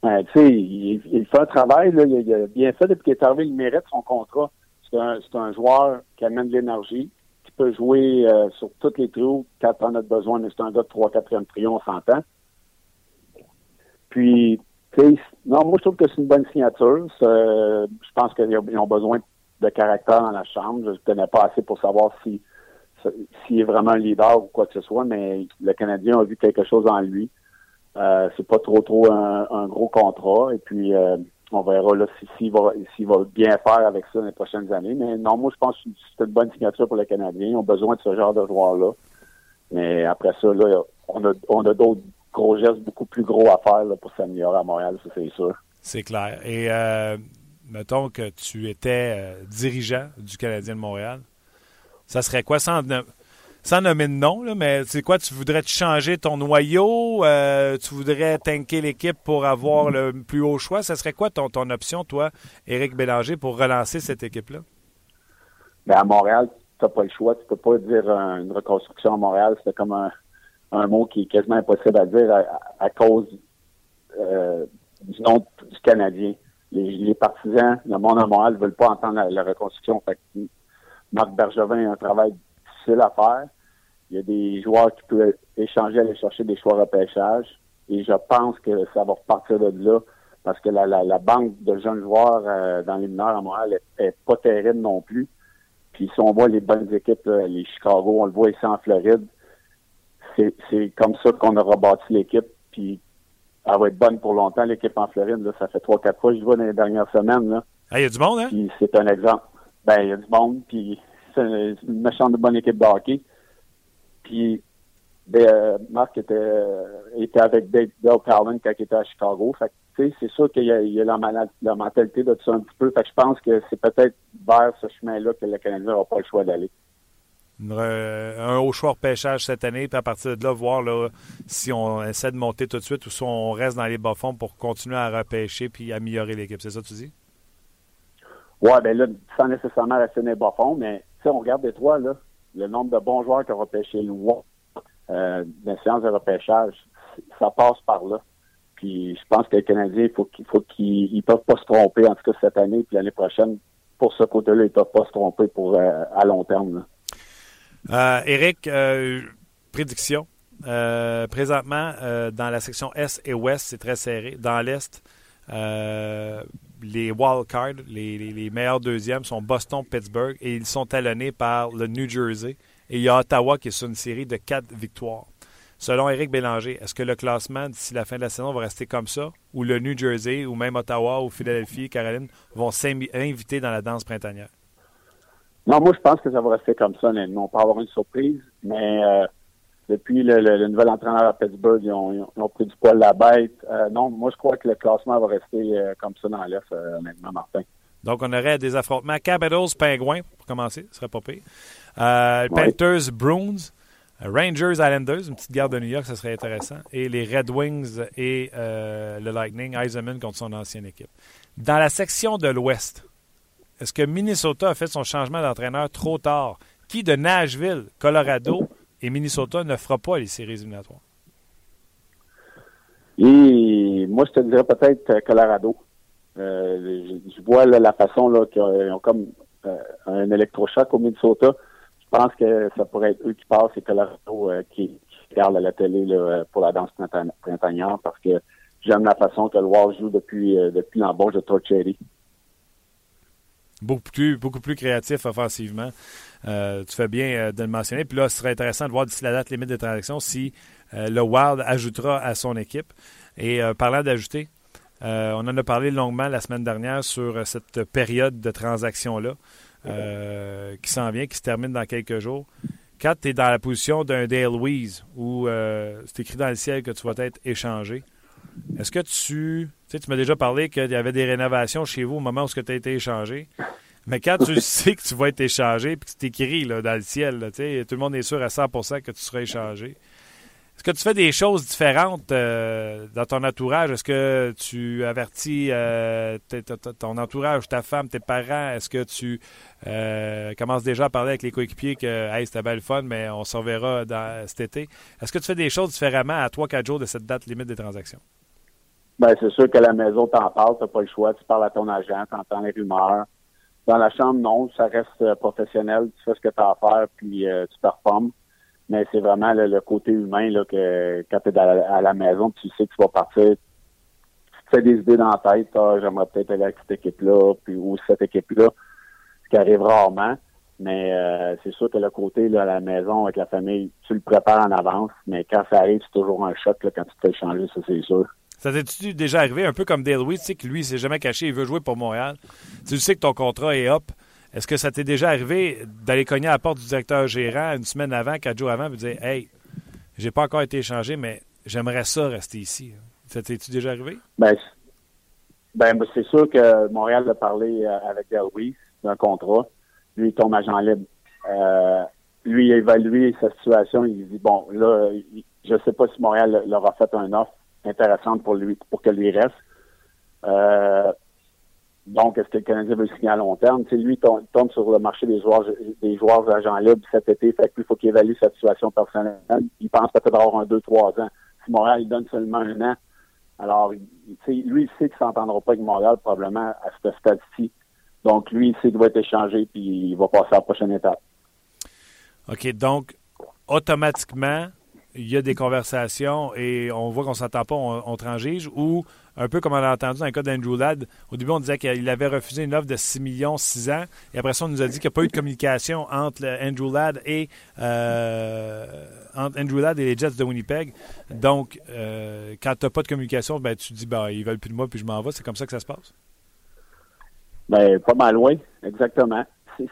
Speaker 4: Tu sais, il, fait un travail, là, il, a bien fait depuis qu'il est arrivé, il mérite son contrat. C'est un, un, joueur qui amène de l'énergie, qui peut jouer euh, sur tous les trios quand on a besoin, mais c'est un gars de 3 4 trio, on s'entend. Puis, non, moi je trouve que c'est une bonne signature. je pense qu'ils ont besoin de caractère dans la chambre. Je ne connais pas assez pour savoir si s'il est vraiment un leader ou quoi que ce soit, mais le Canadien a vu quelque chose en lui. Euh, c'est pas trop trop un, gros contrat. Et puis euh, on verra là s'il va, va bien faire avec ça dans les prochaines années. Mais non, moi je pense que c'est une bonne signature pour les Canadiens. Ils ont besoin de ce genre de joueur-là. Mais après ça, là, on a, on a d'autres gros gestes beaucoup plus gros à faire pour s'améliorer à Montréal, ça c'est sûr.
Speaker 1: C'est clair. Et euh, mettons que tu étais dirigeant du Canadien de Montréal. Ça serait quoi sans sans nommer de nom, là, mais c'est quoi, tu voudrais changer ton noyau, euh, tu voudrais tanker l'équipe pour avoir le plus haut choix? Ce serait quoi ton, ton option, toi, Éric Bélanger, pour relancer cette équipe-là?
Speaker 4: Bien, à Montréal, tu n'as pas le choix. Tu peux pas dire une reconstruction à Montréal. C'est comme un, mot qui est quasiment impossible à dire à, cause euh, du nom du Canadien. Les, partisans, le monde à Montréal ne veulent pas entendre la, reconstruction. Fait Marc Bergevin a un travail difficile à faire. Il y a des joueurs qui peuvent échanger, aller chercher des choix repêchage. Et je pense que ça va repartir de là parce que la, la, banque de jeunes joueurs euh, dans les mineurs à Montréal est, pas terrible non plus. Puis si on voit les bonnes équipes, les Chicago, on le voit ici en Floride, c'est comme ça qu'on a rebâti l'équipe. Puis elle va être bonne pour longtemps, l'équipe en Floride. Là, ça fait trois, quatre fois que je vois dans les dernières semaines. Là.
Speaker 1: Ah, il y a du monde, hein?
Speaker 4: Puis c'est un exemple. Ben, il y a du monde, puis c'est une méchante bonne équipe de hockey. Puis ben, euh, Marc était, était avec Dale Palin quand il était à Chicago. Fait c'est sûr qu'il y a, il y a la, la, mentalité de tout ça un petit peu. Fait que je pense que c'est peut-être vers ce chemin-là que le Canadien n'aura pas le choix d'aller.
Speaker 1: Un haut choix pêchage cette année, puis à partir de là, voir là, si on essaie de monter tout de suite ou si on reste dans les bas-fonds pour continuer à repêcher puis améliorer l'équipe. C'est ça que tu dis?
Speaker 4: Oui, bien là, sans nécessairement rester dans les bas-fonds, mais si on regarde les trois, là, le nombre de bons joueurs qui ont repêché loin euh, les séances de repêchage, ça passe par là. Puis je pense que les Canadiens, il faut qu'il faut qu'ils peuvent pas se tromper, en tout cas cette année, puis l'année prochaine, pour ce côté-là, ils ne peuvent pas se tromper pour euh, à long terme.
Speaker 1: Euh, Eric, euh, prédiction. présentement, dans la section Est et Ouest, c'est très serré. Dans l'Est, les wild cards, les, les, meilleurs deuxièmes sont Boston, Pittsburgh, et ils sont talonnés par le New Jersey. Et il y a Ottawa qui est sur une série de quatre victoires. Selon Éric Bélanger, est-ce que le classement d'ici la fin de la saison va rester comme ça, ou le New Jersey, ou même Ottawa, ou Philadelphie, Caroline vont s'inviter dans la danse printanière?
Speaker 4: Non, moi, je pense que ça va rester comme ça, On peut avoir une surprise, mais euh, depuis le, nouvel entraîneur à Pittsburgh, ils ont, pris du poil la bête. Euh, non, moi, je crois que le classement va rester euh, comme ça dans l'Est, honnêtement, Martin.
Speaker 1: Donc, on aurait des affrontements Capitals, Pingouins, pour commencer, ce serait pas pire. Panthers, Bruins, Rangers Islanders, une petite garde de New York, ça serait intéressant. Et les Red Wings et le Lightning, Eisenman contre son ancienne équipe. Dans la section de l'Ouest, est-ce que Minnesota a fait son changement d'entraîneur trop tard? Qui de Nashville, Colorado et Minnesota ne fera pas les séries éliminatoires?
Speaker 4: Et moi, je te dirais peut-être euh, Colorado. Euh, je, vois la façon qu'ils ont comme un électrochoc au Minnesota je pense que ça pourrait être eux qui passent et Colorado euh, qui, qui à la télé pour la danse printanière parce que j'aime la façon que le joue depuis, euh, depuis l'embauche de Torchetti.
Speaker 1: Beaucoup plus, beaucoup plus créatif offensivement. Euh, tu fais bien de le mentionner. Puis là, ce serait intéressant de voir d'ici la date limite des transactions si le Wild ajoutera à son équipe. Et parlant d'ajouter, on en a parlé longuement la semaine dernière sur cette période de transaction-là. Euh, qui s'en vient, qui se termine dans quelques jours. Quand tu es dans la position d'un Dale Weiss où euh, c'est écrit dans le ciel que tu vas être échangé, est-ce que tu. Tu sais, tu m'as déjà parlé qu'il y avait des rénovations chez vous au moment où tu as été échangé. Mais quand tu <laughs> sais que tu vas être échangé puis que c'est écrit là, dans le ciel, là, tout le monde est sûr à 100% que tu seras échangé. Est-ce que tu fais des choses différentes euh, dans ton entourage? Est-ce que tu avertis euh, ton entourage, ta femme, tes parents? Est-ce que tu euh, commences déjà à parler avec les coéquipiers que hey, c'était belle fun, mais on se reverra dans, cet été? Est-ce que tu fais des choses différemment à 3-4 jours de cette date limite des transactions?
Speaker 4: Bien, c'est sûr que la maison t'en parle, t'as pas le choix, tu parles à ton agent, tu entends les rumeurs. Dans la chambre, non, ça reste professionnel, tu fais ce que tu as à faire, puis tu performes mais c'est vraiment le côté humain là, que quand tu es à la, maison, tu sais que tu vas partir, tu fais des idées dans la tête, ah, j'aimerais peut-être aller avec cette équipe-là, puis ou cette équipe-là, ce qui arrive rarement. Mais euh, c'est sûr que le côté là, à la maison avec la famille, tu le prépares en avance, mais quand ça arrive, c'est toujours un choc là, quand tu te fais changer, ça c'est sûr.
Speaker 1: Ça t'est déjà arrivé un peu comme Dale tu sais que lui, il s'est jamais caché, il veut jouer pour Montréal. Tu sais que ton contrat est up. Est-ce que ça t'est déjà arrivé d'aller cogner à la porte du directeur gérant une semaine avant, quatre jours avant, et dire Hey, j'ai pas encore été échangé, mais j'aimerais ça rester ici. Ça t'est-tu déjà arrivé?
Speaker 4: Ben, ben, c'est sûr que Montréal a parlé euh, avec Louis d'un contrat. Lui, il tombe agent libre. Euh, lui, il a évalué sa situation. Il dit Bon, là, je sais pas si Montréal leur a fait un offre intéressante pour lui, pour que lui reste. Euh, donc, est-ce que le Canadien veut signer à long terme? sais, lui, tombe, tombe sur le marché des joueurs des joueurs agents libres cet été. Fait faut qu'il évalue sa situation personnelle. Il pense peut-être avoir un, deux, trois ans. Si Montréal il donne seulement un an Alors, lui, il sait qu'il ne s'entendra pas avec Montréal probablement à ce stade-ci. Donc, lui, il sait qu'il va être échangé puis il va passer à la prochaine étape.
Speaker 1: OK, donc, automatiquement, il y a des conversations et on voit qu'on ne s'entend pas, on, on transige, ou un peu comme on a entendu dans le cas d'Andrew Ladd, au début on disait qu'il avait refusé une offre de 6 millions 6 ans, et après ça on nous a dit qu'il n'y a pas eu de communication entre Andrew Ladd et euh, entre Andrew Ladd et les Jets de Winnipeg. Donc, euh, quand tu n'as pas de communication, ben, tu te dis ben, ils veulent plus de moi puis je m'en vais. C'est comme ça que ça se passe?
Speaker 4: Ben, pas mal loin, exactement.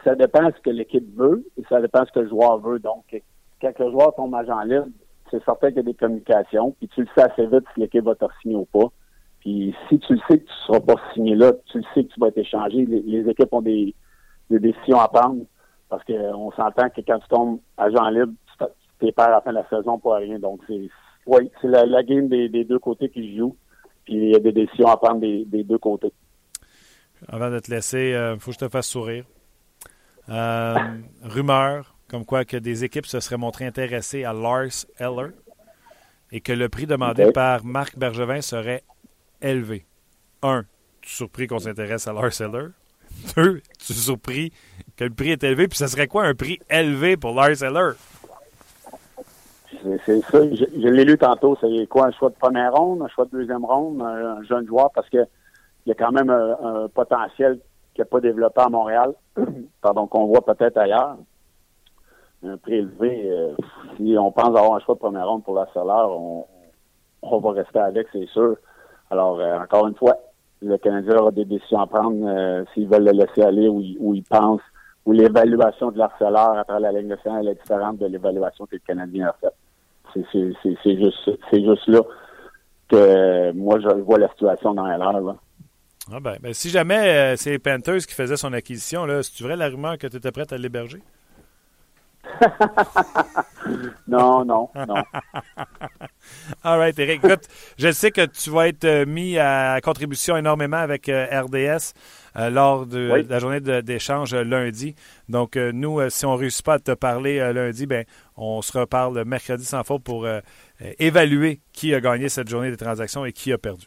Speaker 4: Ça dépend de ce que l'équipe veut et ça dépend de ce que le joueur veut. Donc, quand le joueur tombe agent libre, c'est certain qu'il y a des communications, puis tu le sais assez vite si l'équipe va te signer ou pas. Puis si tu le sais que tu ne seras pas signé là, tu le sais que tu vas être échangé. Les, équipes ont des, décisions à prendre parce qu'on s'entend que quand tu tombes agent libre, tu es à la fin de la saison pour rien. Donc c'est c'est la, game des, deux côtés qui joue. Puis il y a des décisions à prendre des, deux côtés.
Speaker 1: Avant de te laisser, il euh, faut que je te fasse sourire. Euh, <laughs> rumeur, comme quoi que des équipes se seraient montrées intéressées à Lars Eller et que le prix demandé par Marc Bergevin serait élevé. Un, tu es surpris qu'on s'intéresse à Lars Eller. Deux, tu es surpris que le prix est élevé. Puis ce serait quoi un prix élevé pour Lars Eller?
Speaker 4: C'est ça, je, l'ai lu tantôt. C'est quoi, un choix de première ronde, un choix de deuxième ronde, un, jeune joueur, parce qu'il y a quand même un, potentiel qui n'a pas développé à Montréal, <clears throat> pardon, qu'on voit peut-être ailleurs. Un prix élevé, euh, si on pense avoir un choix de première ronde pour la on, va rester avec, c'est sûr. Alors, euh, encore une fois, le Canadien aura des décisions à prendre euh, s'ils veulent le laisser aller ou, ou ils pensent, ou l'évaluation de l'harceleur à travers la Ligue nationale est différente de l'évaluation que le Canadien a faite. C'est juste, juste là que moi, je vois la situation dans l'air.
Speaker 1: Ah ben, ben, si jamais euh, c'est Panthers qui faisait son acquisition, là, c'est vrai la rumeur que tu étais prête à l'héberger? <laughs>
Speaker 4: non, non, non. <laughs>
Speaker 1: All right, Eric. Écoute, je sais que tu vas être euh, mis à contribution énormément avec euh, RDS euh, lors de la journée d'échange lundi. Donc, nous, si on ne réussit pas à te parler lundi, ben, on se reparle mercredi sans faute pour évaluer qui a gagné cette journée des transactions et qui a perdu.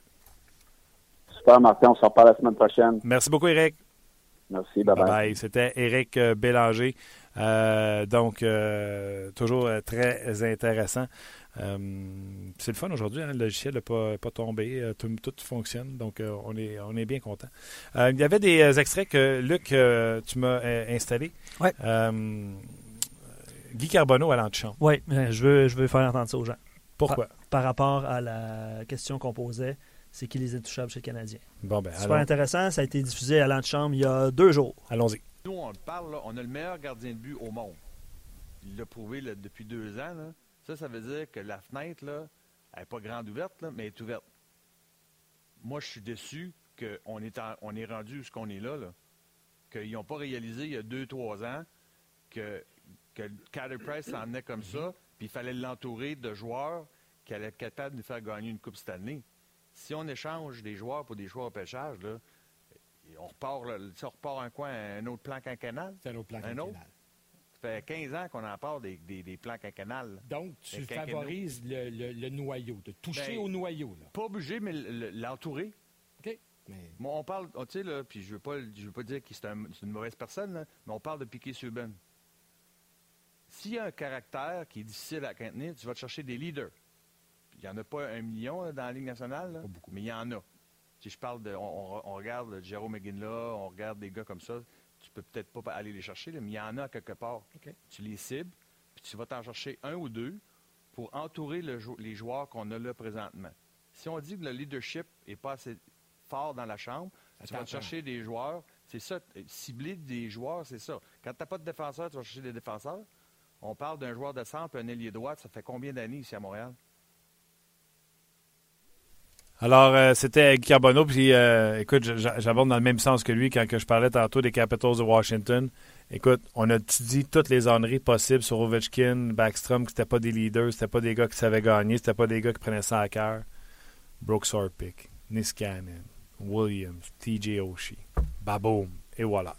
Speaker 4: Super, Martin. On se reparle la semaine prochaine.
Speaker 1: Merci beaucoup, Eric.
Speaker 4: Merci. Bye-bye.
Speaker 1: Bye-bye. C'était Eric Bélanger. Euh, donc, euh, toujours euh, très intéressant. c'est le fun aujourd'hui, hein, le logiciel n'a pas, pas, tombé, tout, fonctionne, donc on, est, on est bien content. il y avait des extraits que, Luc, tu m'as installés.
Speaker 2: Oui.
Speaker 1: Guy Carbonneau à l'antichambre.
Speaker 2: Oui, je veux, je veux faire entendre ça aux gens.
Speaker 1: Pourquoi?
Speaker 2: Par, rapport à la question qu'on posait, c'est qui les intouchables chez le Canadien?
Speaker 1: Bon, ben,
Speaker 2: Super intéressant, ça a été diffusé à l'antichambre il y a deux jours.
Speaker 1: Allons-y.
Speaker 5: Nous, on parle, on a le meilleur gardien de but au monde. Il l'a prouvé depuis deux ans. Ça, ça veut dire que la fenêtre, là, elle n'est pas grande ouverte, mais elle est ouverte. Moi, je suis déçu qu'on est, est rendu où ce qu'on est là, là. Qu'ils n'ont pas réalisé il y a deux, trois ans que, que Carter Price s'en est comme ça, puis il fallait l'entourer de joueurs qui allaient être capables de faire gagner une Coupe cette année. Si on échange des joueurs pour des joueurs au pêchage, là, on repart, on repart un coin, un autre plan quinquennal?
Speaker 6: C'est un autre plan quinquennal.
Speaker 5: Ça fait 15 ans qu'on en parle des, des, plans quinquennal.
Speaker 6: Donc, tu favorises le, noyau, de toucher ben, au noyau. Là.
Speaker 5: Pas obligé, mais l'entourer.
Speaker 6: OK.
Speaker 5: on parle, tu sais, là, puis je ne veux, pas, veux pas dire que c'est une mauvaise personne, mais on parle de Piquet Subban. S'il y a un caractère qui est difficile à contenir, tu vas te chercher des leaders. Il n'y en a pas un million dans la Ligue nationale, beaucoup. mais il y en a. Si je parle de. On, regarde Jérôme McGinley, on regarde des gars comme ça, tu peux peut-être pas aller les chercher, mais il y en a quelque part. Tu les cibles, puis tu vas t'en chercher un ou deux pour entourer les joueurs qu'on a là présentement. Si on dit que le leadership n'est pas assez fort dans la chambre, tu vas chercher des joueurs. C'est ça, cibler des joueurs, c'est ça. Quand tu n'as pas de défenseur, tu vas chercher des défenseurs. On parle d'un joueur de centre, un ailier droit, ça fait combien d'années ici à Montréal?
Speaker 1: Alors, euh, c'était Carbonneau. Puis, euh, écoute, j'aborde dans le même sens que lui quand je parlais tantôt des Capitals de Washington. Écoute, on a dit toutes les enneries possibles sur Ovechkin, Backstrom, que c'était pas des leaders, c'était pas des gars qui savaient gagner, c'était pas des gars qui prenaient ça à cœur. Brooks Orpik, Niskanen, Williams, TJ Oshie, baboum, et voilà.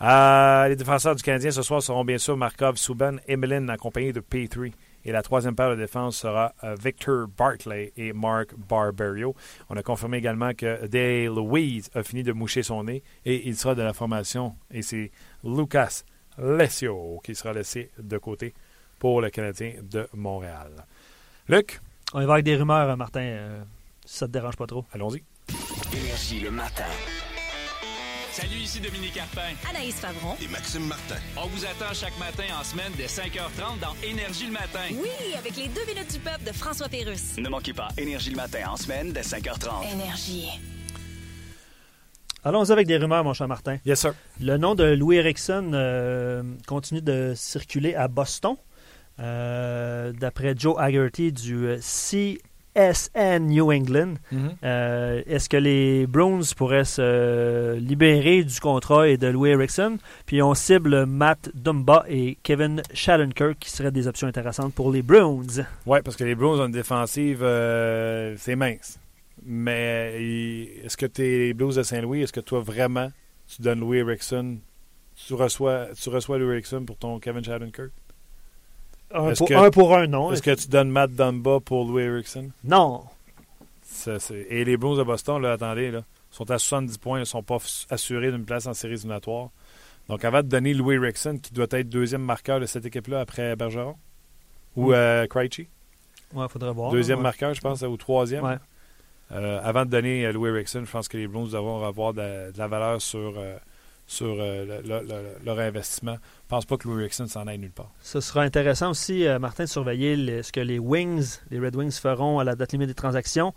Speaker 1: Euh, les défenseurs du Canadien ce soir seront bien sûr Markov, Subban, Emeline, accompagnés de P3 Et la troisième paire de défense sera euh, Victor Bartley et Mark Barberio. On a confirmé également que Day Louise a fini de moucher son nez et il sera de la formation. Et c'est Lucas Lesio qui sera laissé de côté pour le Canadien de Montréal. Luc,
Speaker 2: On y va avec des rumeurs, Martin, euh, si ça te dérange pas trop.
Speaker 1: allons-y.
Speaker 7: Énergie le matin.
Speaker 8: Salut, ici Dominique Carpin.
Speaker 9: Anaïs Favron.
Speaker 7: Et Maxime Martin.
Speaker 8: On vous attend chaque matin en semaine dès 5h30 dans Énergie le matin.
Speaker 9: Oui, avec les deux minutes du peuple de François Pérusse.
Speaker 7: Ne manquez pas Énergie le matin en semaine dès 5h30.
Speaker 9: Énergie.
Speaker 2: Allons-y avec des rumeurs, mon cher Martin.
Speaker 1: Yes, sir.
Speaker 2: Le nom de Louis Erickson euh, continue de circuler à Boston. Euh, D'après Joe Haggerty du CSN New England, euh, est-ce que les Browns pourraient se libérer du contrat et de Louis Erickson? Puis on cible Matt Dumba et Kevin Shattenkirk qui seraient des options intéressantes pour les Browns.
Speaker 1: Oui, parce que les Blues ont une défensive, euh, c'est mince. Mais est-ce que tes Blues de Saint-Louis, est-ce que toi vraiment, tu donnes Louis Erickson, tu reçois, tu reçois Louis Erickson pour ton Kevin Shattenkirk?
Speaker 2: Un, pour,
Speaker 1: que-
Speaker 2: un pour un, non?
Speaker 1: Est-ce que tu donnes Matt Dumba pour Louis Erickson?
Speaker 2: Non.
Speaker 1: Ça, Et les Blues de Boston, là, attendez, là, sont à 70 points, ils ne sont pas assurés d'une place en séries éliminatoires. Donc, avant de donner Louis Erickson, qui doit être deuxième marqueur de cette équipe-là après Bergeron, ou euh, Krejci,
Speaker 2: Ouais, faudrait voir.
Speaker 1: deuxième
Speaker 2: Ouais.
Speaker 1: marqueur, je pense, ou troisième.
Speaker 2: Ouais.
Speaker 1: Euh, avant de donner euh, Louis Erickson, je pense que les Blues devront avoir de, de la valeur sur, euh, sur euh, le- le- le- leur investissement. Je pense pas que Louis Erickson s'en aille nulle part.
Speaker 2: Ce sera intéressant aussi, euh, Martin, de surveiller le- ce que les Wings, les Red Wings feront à la date limite des transactions.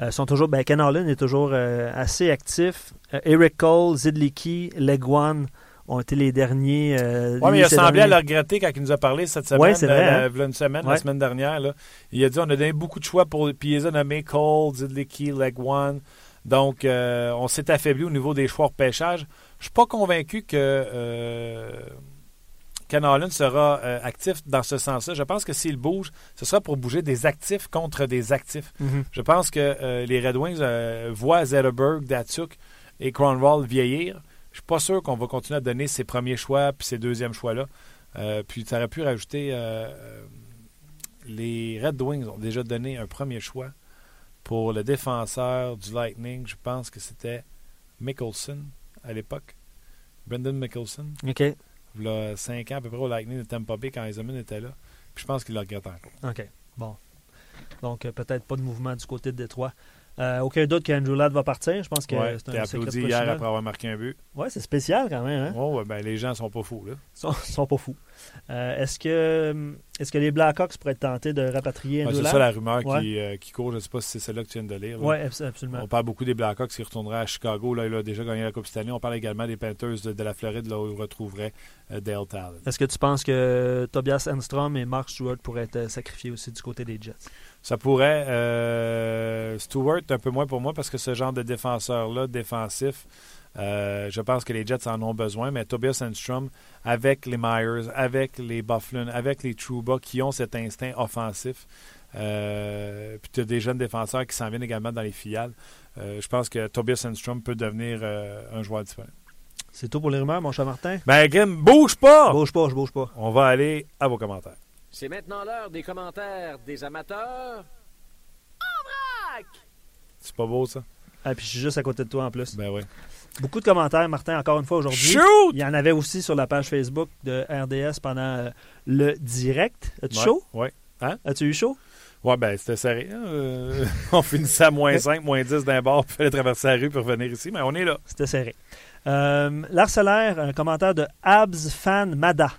Speaker 2: Euh, sont toujours, ben, Ken Holland est toujours euh, assez actif. Euh, Eric Cole, Zidlicky, Leguan ont été les derniers. euh,
Speaker 1: Oui, mais il a semblé à le regretter quand il nous a parlé cette semaine.
Speaker 2: Ouais, c'est vrai,
Speaker 1: euh,
Speaker 2: hein?
Speaker 1: une semaine, la semaine dernière. là. Il a dit on a donné beaucoup de choix pour. Puis il les a nommés Cole, Zidlicky, Leg One. Donc, euh, on s'est affaibli au niveau des choix de pêchage. Je suis pas convaincu que euh, Ken Holland sera euh, actif dans ce sens-là. Je pense que s'il bouge, ce sera pour bouger des actifs contre des actifs.
Speaker 2: Mhm.
Speaker 1: Je pense que euh, les Red Wings euh, voient Zetterberg, Datsuk et Cronwall vieillir. Je suis pas sûr qu'on va continuer à donner ses premiers choix puis ses deuxièmes choix-là. Puis tu aurais pu rajouter les Red Wings ont déjà donné un premier choix pour le défenseur du Lightning. Je pense que c'était Mickelson à l'époque. Brendan Mickelson.
Speaker 2: OK.
Speaker 1: Il y a cinq ans à peu près au Lightning de Tampa Bay quand Eisenman était là. Puis je pense qu'il le regrette encore.
Speaker 2: OK. Bon. Donc, euh, peut-être pas de mouvement du côté de Détroit. Euh, aucun doute qu'Andrew Ladd va partir. Je pense que
Speaker 1: Ouais,
Speaker 2: c'est un
Speaker 1: applaudi
Speaker 2: de
Speaker 1: hier après avoir marqué un but.
Speaker 2: Ouais, c'est spécial quand même. Hein?
Speaker 1: Oh, ouais, ben, les gens sont pas fous. Là.
Speaker 2: Ils sont, sont pas fous. Euh, est-ce que est-ce que les Blackhawks pourraient être tentés de rapatrier
Speaker 1: Ouais,
Speaker 2: Andrew
Speaker 1: c'est
Speaker 2: Ladd?
Speaker 1: ça la rumeur
Speaker 2: Ouais.
Speaker 1: qui, euh, qui court. Je ne sais pas si c'est celle-là que tu viens de lire.
Speaker 2: Oui, absolument.
Speaker 1: On parle beaucoup des Blackhawks qui retourneraient à Chicago. Là, il a déjà gagné la Coupe cette année. On parle également des Panthers de, de la Floride, là où ils retrouveraient euh, Dale Talon.
Speaker 2: Est-ce que tu penses que Tobias Enstrom et Mark Stewart pourraient être euh, sacrifiés aussi du côté des Jets?
Speaker 1: Ça pourrait. euh, Stewart, un peu moins pour moi, parce que ce genre de défenseur-là, défensif, euh, je pense que les Jets en ont besoin. Mais Tobias Enstrom, avec les Myers, avec les Bufflin, avec les Trouba, qui ont cet instinct offensif, euh, puis tu as des jeunes défenseurs qui s'en viennent également dans les filiales. euh, je pense que Tobias Enstrom peut devenir un joueur disponible.
Speaker 2: C'est tout pour les rumeurs, mon cher Martin?
Speaker 1: Ben, Grim, bouge pas!
Speaker 2: Bouge pas, je bouge pas.
Speaker 1: On va aller à vos commentaires.
Speaker 10: C'est maintenant l'heure des commentaires des amateurs.
Speaker 1: C'est pas beau, ça?
Speaker 2: Ah, puis je suis juste à côté de toi en plus.
Speaker 1: Ben oui.
Speaker 2: Beaucoup de commentaires, Martin, encore une fois aujourd'hui.
Speaker 1: Shoot!
Speaker 2: Il y en avait aussi sur la page Facebook de RDS pendant euh, le direct. As-tu
Speaker 1: Ouais,
Speaker 2: chaud?
Speaker 1: Ouais.
Speaker 2: As-tu eu chaud?
Speaker 1: Ouais, ben, c'était serré. hein, euh, <laughs> on finissait à moins 5, moins 10 d'un bord, puis fallait traverser la rue pour revenir ici, mais on est là.
Speaker 2: C'était serré. Euh, un commentaire de Abs Fan Mada.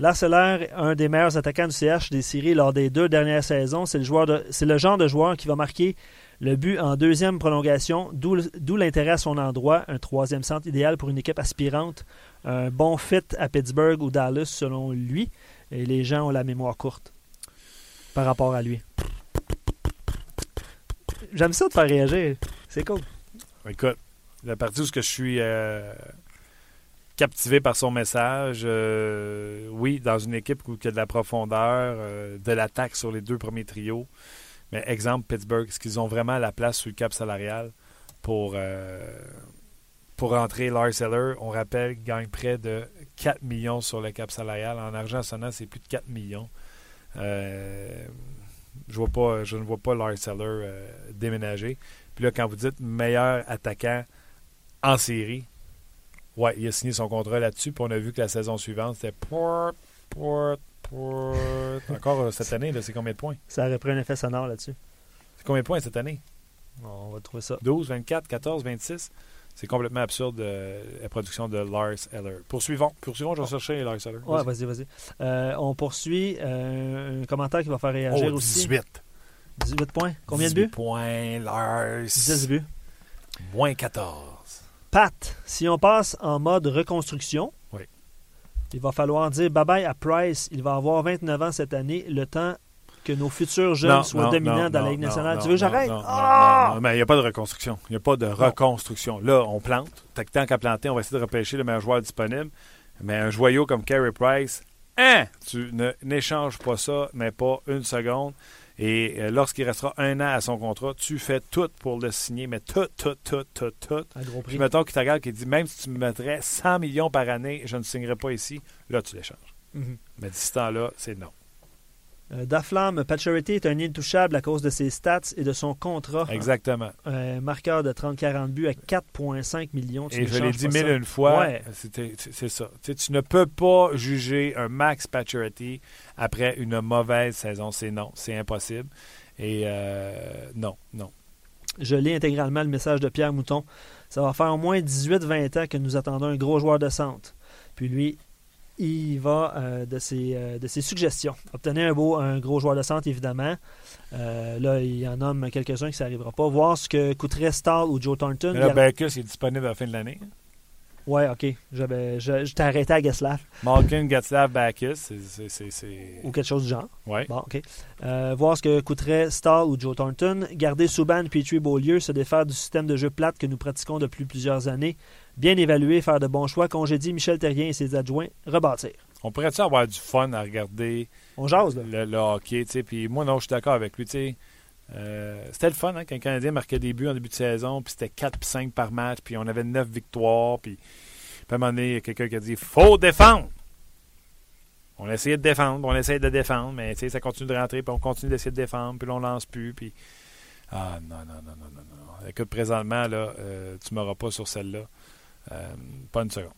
Speaker 2: L'Arcellaire, un des meilleurs attaquants du CH des séries lors des deux dernières saisons. C'est le, genre de joueur qui va marquer le but en deuxième prolongation, d'où l'intérêt à son endroit. Un troisième centre idéal pour une équipe aspirante. Un bon fit à Pittsburgh ou Dallas, selon lui. Et les gens ont la mémoire courte par rapport à lui. J'aime ça de faire réagir. C'est cool.
Speaker 1: Écoute, la partie où je suis euh, captivé par son message, euh, oui, dans une équipe où il y a de la profondeur, euh, de l'attaque sur les deux premiers trios. Mais exemple, Pittsburgh, est-ce qu'ils ont vraiment la place sur le cap salarial pour, euh, pour rentrer Lars Eller? On rappelle gagne près de 4 millions sur le cap salarial. En argent sonnant, c'est plus de 4 millions. Je, je ne vois pas Lars Eller déménager. Puis là, quand vous dites meilleur attaquant en série, ouais, il a signé son contrat là-dessus. Puis on a vu que la saison suivante, c'était port, port, port. <laughs> Encore euh, cette année, c'est combien de points?
Speaker 2: Ça aurait pris un effet sonore là-dessus.
Speaker 1: C'est combien de points cette année?
Speaker 2: On va trouver ça.
Speaker 1: 12, 24, 14, 26. C'est complètement absurde euh, la production de Lars Eller. Poursuivons. Poursuivons, je vais chercher Lars Eller.
Speaker 2: Ouais, vas-y, vas-y. Euh, on poursuit. euh, un commentaire qui va faire réagir
Speaker 1: Oh,
Speaker 2: aussi.
Speaker 1: 18.
Speaker 2: 18 points. Combien de
Speaker 1: 18
Speaker 2: buts?
Speaker 1: points, Lars.
Speaker 2: 10 buts.
Speaker 1: Moins 14.
Speaker 2: Pat, si on passe en mode reconstruction,
Speaker 1: Oui.
Speaker 2: il va falloir dire bye-bye à Price. Il va avoir 29 ans cette année, le temps que nos futurs jeunes
Speaker 1: Non,
Speaker 2: soient
Speaker 1: non,
Speaker 2: dominants
Speaker 1: non,
Speaker 2: dans la Ligue nationale. tu veux que j'arrête? Ah!
Speaker 1: mais il n'y a pas de reconstruction. Il n'y a pas de reconstruction. Là, on plante. Tant qu'à planter, on va essayer de repêcher le meilleur joueur disponible. Mais un joyau comme Carey Price, hein, tu n'échanges pas ça, mais pas une seconde. Et euh, lorsqu'il restera un an à son contrat, tu fais tout pour le signer, mais tout, tout, tout, tout, tout.
Speaker 2: À gros prix.
Speaker 1: Puis mettons qu'il te regarde et dit même si tu me mettrais 100 millions par année, je ne signerais pas ici. Là, tu l'échanges.
Speaker 2: Mhm.
Speaker 1: Mais d'ici ce temps-là, c'est non.
Speaker 2: Euh, Daflam, Pacioretty est un intouchable à cause de ses stats et de son contrat.
Speaker 1: Exactement.
Speaker 2: Un marqueur de 30-40 buts à 4,5 millions. Tu
Speaker 1: Et je l'ai dit mille une fois,
Speaker 2: Ouais.
Speaker 1: c'est c'est ça. Tu, sais, tu ne peux pas juger un Max Pacioretty après une mauvaise saison. C'est non, c'est impossible. Et euh, non, non.
Speaker 2: Je lis intégralement le message de Pierre Mouton. Ça va faire au moins 18-20 ans que nous attendons un gros joueur de centre. Puis lui, il va euh, de, ses, euh, de ses suggestions. Obtenir un beau, un gros joueur de centre, évidemment. Euh, là, il y en nomme quelques-uns qui ça n'arrivera pas. Voir ce que coûterait Stahl ou Joe Thornton.
Speaker 1: Mais là, Bacchus est disponible à la fin de l'année.
Speaker 2: Ouais, ok. Je, je t'ai arrêté à Geslav
Speaker 1: Malkin, c'est- c'est-
Speaker 2: ou quelque chose du genre.
Speaker 1: Ouais.
Speaker 2: Bon, OK. Euh, voir ce que coûterait Stahl ou Joe Thornton. Garder Subban, Petrie, Beaulieu, se défaire du système de jeu plate que nous pratiquons depuis plusieurs années. Bien évaluer, faire de bons choix, congédier Michel Terrien et ses adjoints, rebâtir.
Speaker 1: On pourrait-tu avoir du fun à regarder
Speaker 2: On jase, là.
Speaker 1: le, le hockey, tu sais. Puis moi, non, je suis d'accord avec lui, tu sais. Euh, c'était le fun hein, quand le Canadien marquait des buts en début de saison, puis c'était 4 puis 5 par match, puis on avait 9 victoires, puis, à un moment donné, il y a quelqu'un qui a dit faut défendre. On a essayé de défendre, puis on essaye de défendre, mais tu sais, ça continue de rentrer, puis on continue d'essayer de défendre, puis là, on lance plus, puis. Ah non, non, non, non, non, non. Écoute, présentement, là, euh, tu m'auras pas sur celle-là. Euh, pas une seconde.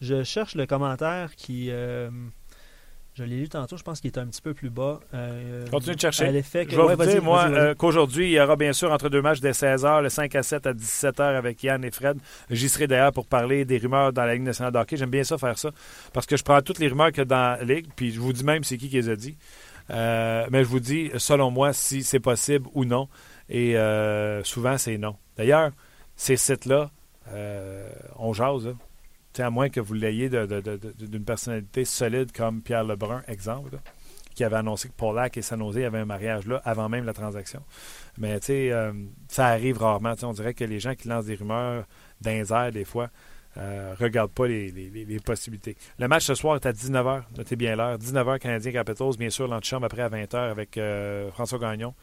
Speaker 2: Je cherche le commentaire qui. euh, je l'ai lu tantôt, je pense qu'il est un petit peu plus bas. Euh,
Speaker 1: Continue de chercher.
Speaker 2: à l'effet que-
Speaker 1: Je vais
Speaker 2: Ouais,
Speaker 1: vous dire, moi, euh, qu'aujourd'hui, il y aura bien sûr entre deux matchs dès 16h, le 5 à 7 à 17h avec Yann et Fred. J'y serai d'ailleurs pour parler des rumeurs dans la Ligue nationale de hockey. J'aime bien ça faire ça parce que je prends toutes les rumeurs qu'il y a dans la Ligue, puis je vous dis même c'est qui qui les a dit. Euh, mais je vous dis, selon moi, si c'est possible ou non. Et souvent, c'est non. D'ailleurs, ces sites-là, euh, on jase. à moins que vous l'ayez d'une personnalité solide comme Pierre Lebrun, exemple, qui avait annoncé que Paulac et San Jose avaient un mariage là avant même la transaction. Mais euh, ça arrive rarement. On dirait que les gens qui lancent des rumeurs airs, des fois, euh, regardent pas les possibilités. Le match ce soir est à 19h. Notez bien l'heure. 19h, Canadien Capitals. Bien sûr, l'antichambre après à 20h avec euh, François Gagnon.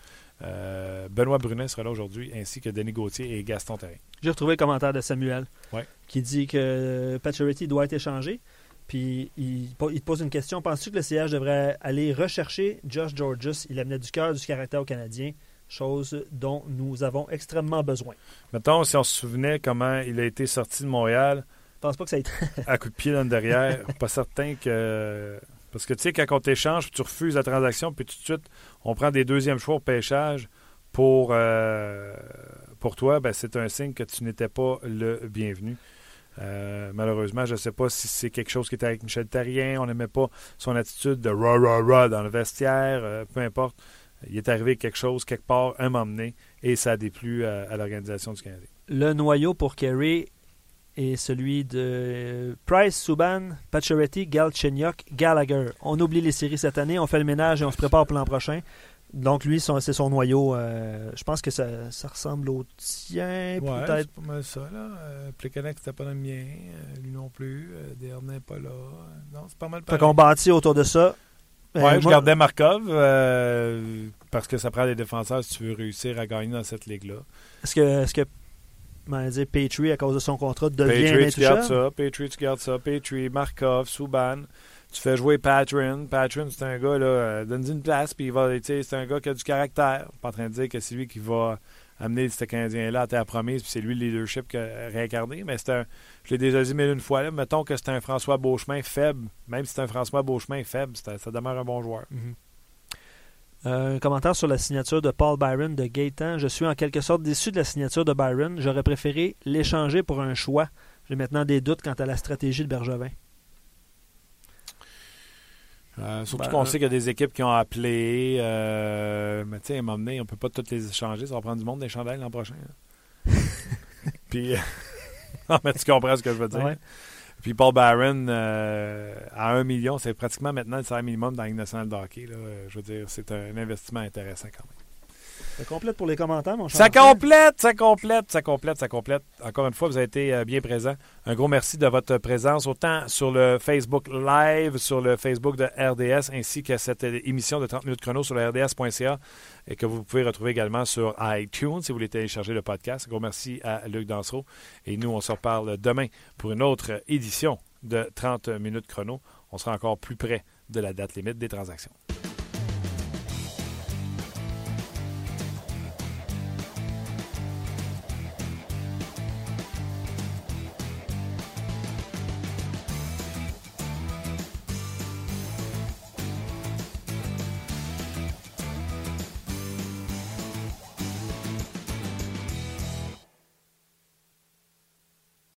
Speaker 1: Euh, Benoît Brunet sera là aujourd'hui, ainsi que Denis Gauthier et Gaston Terrain.
Speaker 2: J'ai retrouvé le commentaire de Samuel
Speaker 1: Ouais.
Speaker 2: qui dit que Pacioretty doit être échangé. Puis il, po- il te pose une question. Penses-tu que le CH devrait aller rechercher Josh Georges Il amenait du cœur, du caractère au Canadien, chose dont nous avons extrêmement besoin.
Speaker 1: Mettons, si on se souvenait comment il a été sorti de Montréal
Speaker 2: Je pense pas que ça ait été.
Speaker 1: à coup de pied dans le derrière, pas certain que. Parce que tu sais, quand on t'échange, tu refuses la transaction, puis tout de suite, on prend des deuxièmes choix au pêchage pour, euh, pour toi, ben, c'est un signe que tu n'étais pas le bienvenu. Euh, malheureusement, je ne sais pas si c'est quelque chose qui était avec Michel Terrien. On n'aimait pas son attitude de ra ra ra dans le vestiaire. euh, peu importe. Il est arrivé quelque chose quelque part, un moment donné, et ça a déplu à, à l'organisation du Canadien.
Speaker 2: Le noyau pour Kerry est celui de Price, Subban, Pacioretty, Galchenyuk, Gallagher. On oublie les séries cette année, on fait le ménage et on se prépare pour l'an prochain. Donc lui, c'est son noyau. euh, je pense que ça, ça ressemble au tien, peut-être.
Speaker 1: pas mal ça, là. Euh, c'était pas le mien. euh, lui non plus. Euh, n'est pas là. Euh, non, c'est pas mal
Speaker 2: Fait qu'on bâtit autour de ça. Euh,
Speaker 1: Ouais, je
Speaker 2: moi-
Speaker 1: gardais Markov euh, parce que ça prend des défenseurs si tu veux réussir à gagner dans cette ligue-là.
Speaker 2: Est-ce que, est-ce que comment dire, Petrie, à cause de son contrat, devient
Speaker 1: Patriot, tu gardes ça. Patriot, tu gardes ça. Patriot, Markov, Souban. Tu fais jouer Patron. Patron, c'est un gars, là, euh, donne-lui une place, puis il va, c'est un gars qui a du caractère. Je suis pas en train de dire que c'est lui qui va amener ce Canadien-là à terre promise, puis c'est lui le leadership que, réincarné. Mais c'est un, je l'ai déjà dit mille une fois, là, mettons que c'est un François Beauchemin faible. Même si c'est un François Beauchemin faible, ça demeure un bon joueur.
Speaker 2: Euh, un commentaire sur la signature de Paul Byron de Gaétan. Je suis en quelque sorte déçu de la signature de Byron. J'aurais préféré l'échanger pour un choix. J'ai maintenant des doutes quant à la stratégie de Bergevin.
Speaker 1: Euh, surtout
Speaker 2: Ben,
Speaker 1: qu'on
Speaker 2: euh,
Speaker 1: sait qu'il y a des équipes qui ont appelé. mais tu sais, à un moment donné, on peut pas toutes les échanger. Ça va prendre du monde des chandelles l'an prochain. là. <laughs> Puis, <laughs> non, mais tu comprends ce que je veux dire.
Speaker 2: Ouais.
Speaker 1: Puis Paul Barron, euh, à 1 million, c'est pratiquement maintenant le salaire minimum dans la Ligue nationale de hockey. Je veux dire, c'est un investissement intéressant quand même.
Speaker 2: Ça complète pour les commentaires, mon cher.
Speaker 1: Ça complète, ça complète, ça complète, ça complète. Encore une fois, vous avez été euh, bien présent. Un gros merci de votre présence, autant sur le Facebook Live, sur le Facebook de RDS, ainsi que cette émission de 30 minutes chrono sur le RDS.ca et que vous pouvez retrouver également sur iTunes si vous voulez télécharger le podcast. Un gros merci à Luc Dansereau. Et nous, on se reparle demain pour une autre édition de 30 minutes chrono. On sera encore plus près de la date limite des transactions.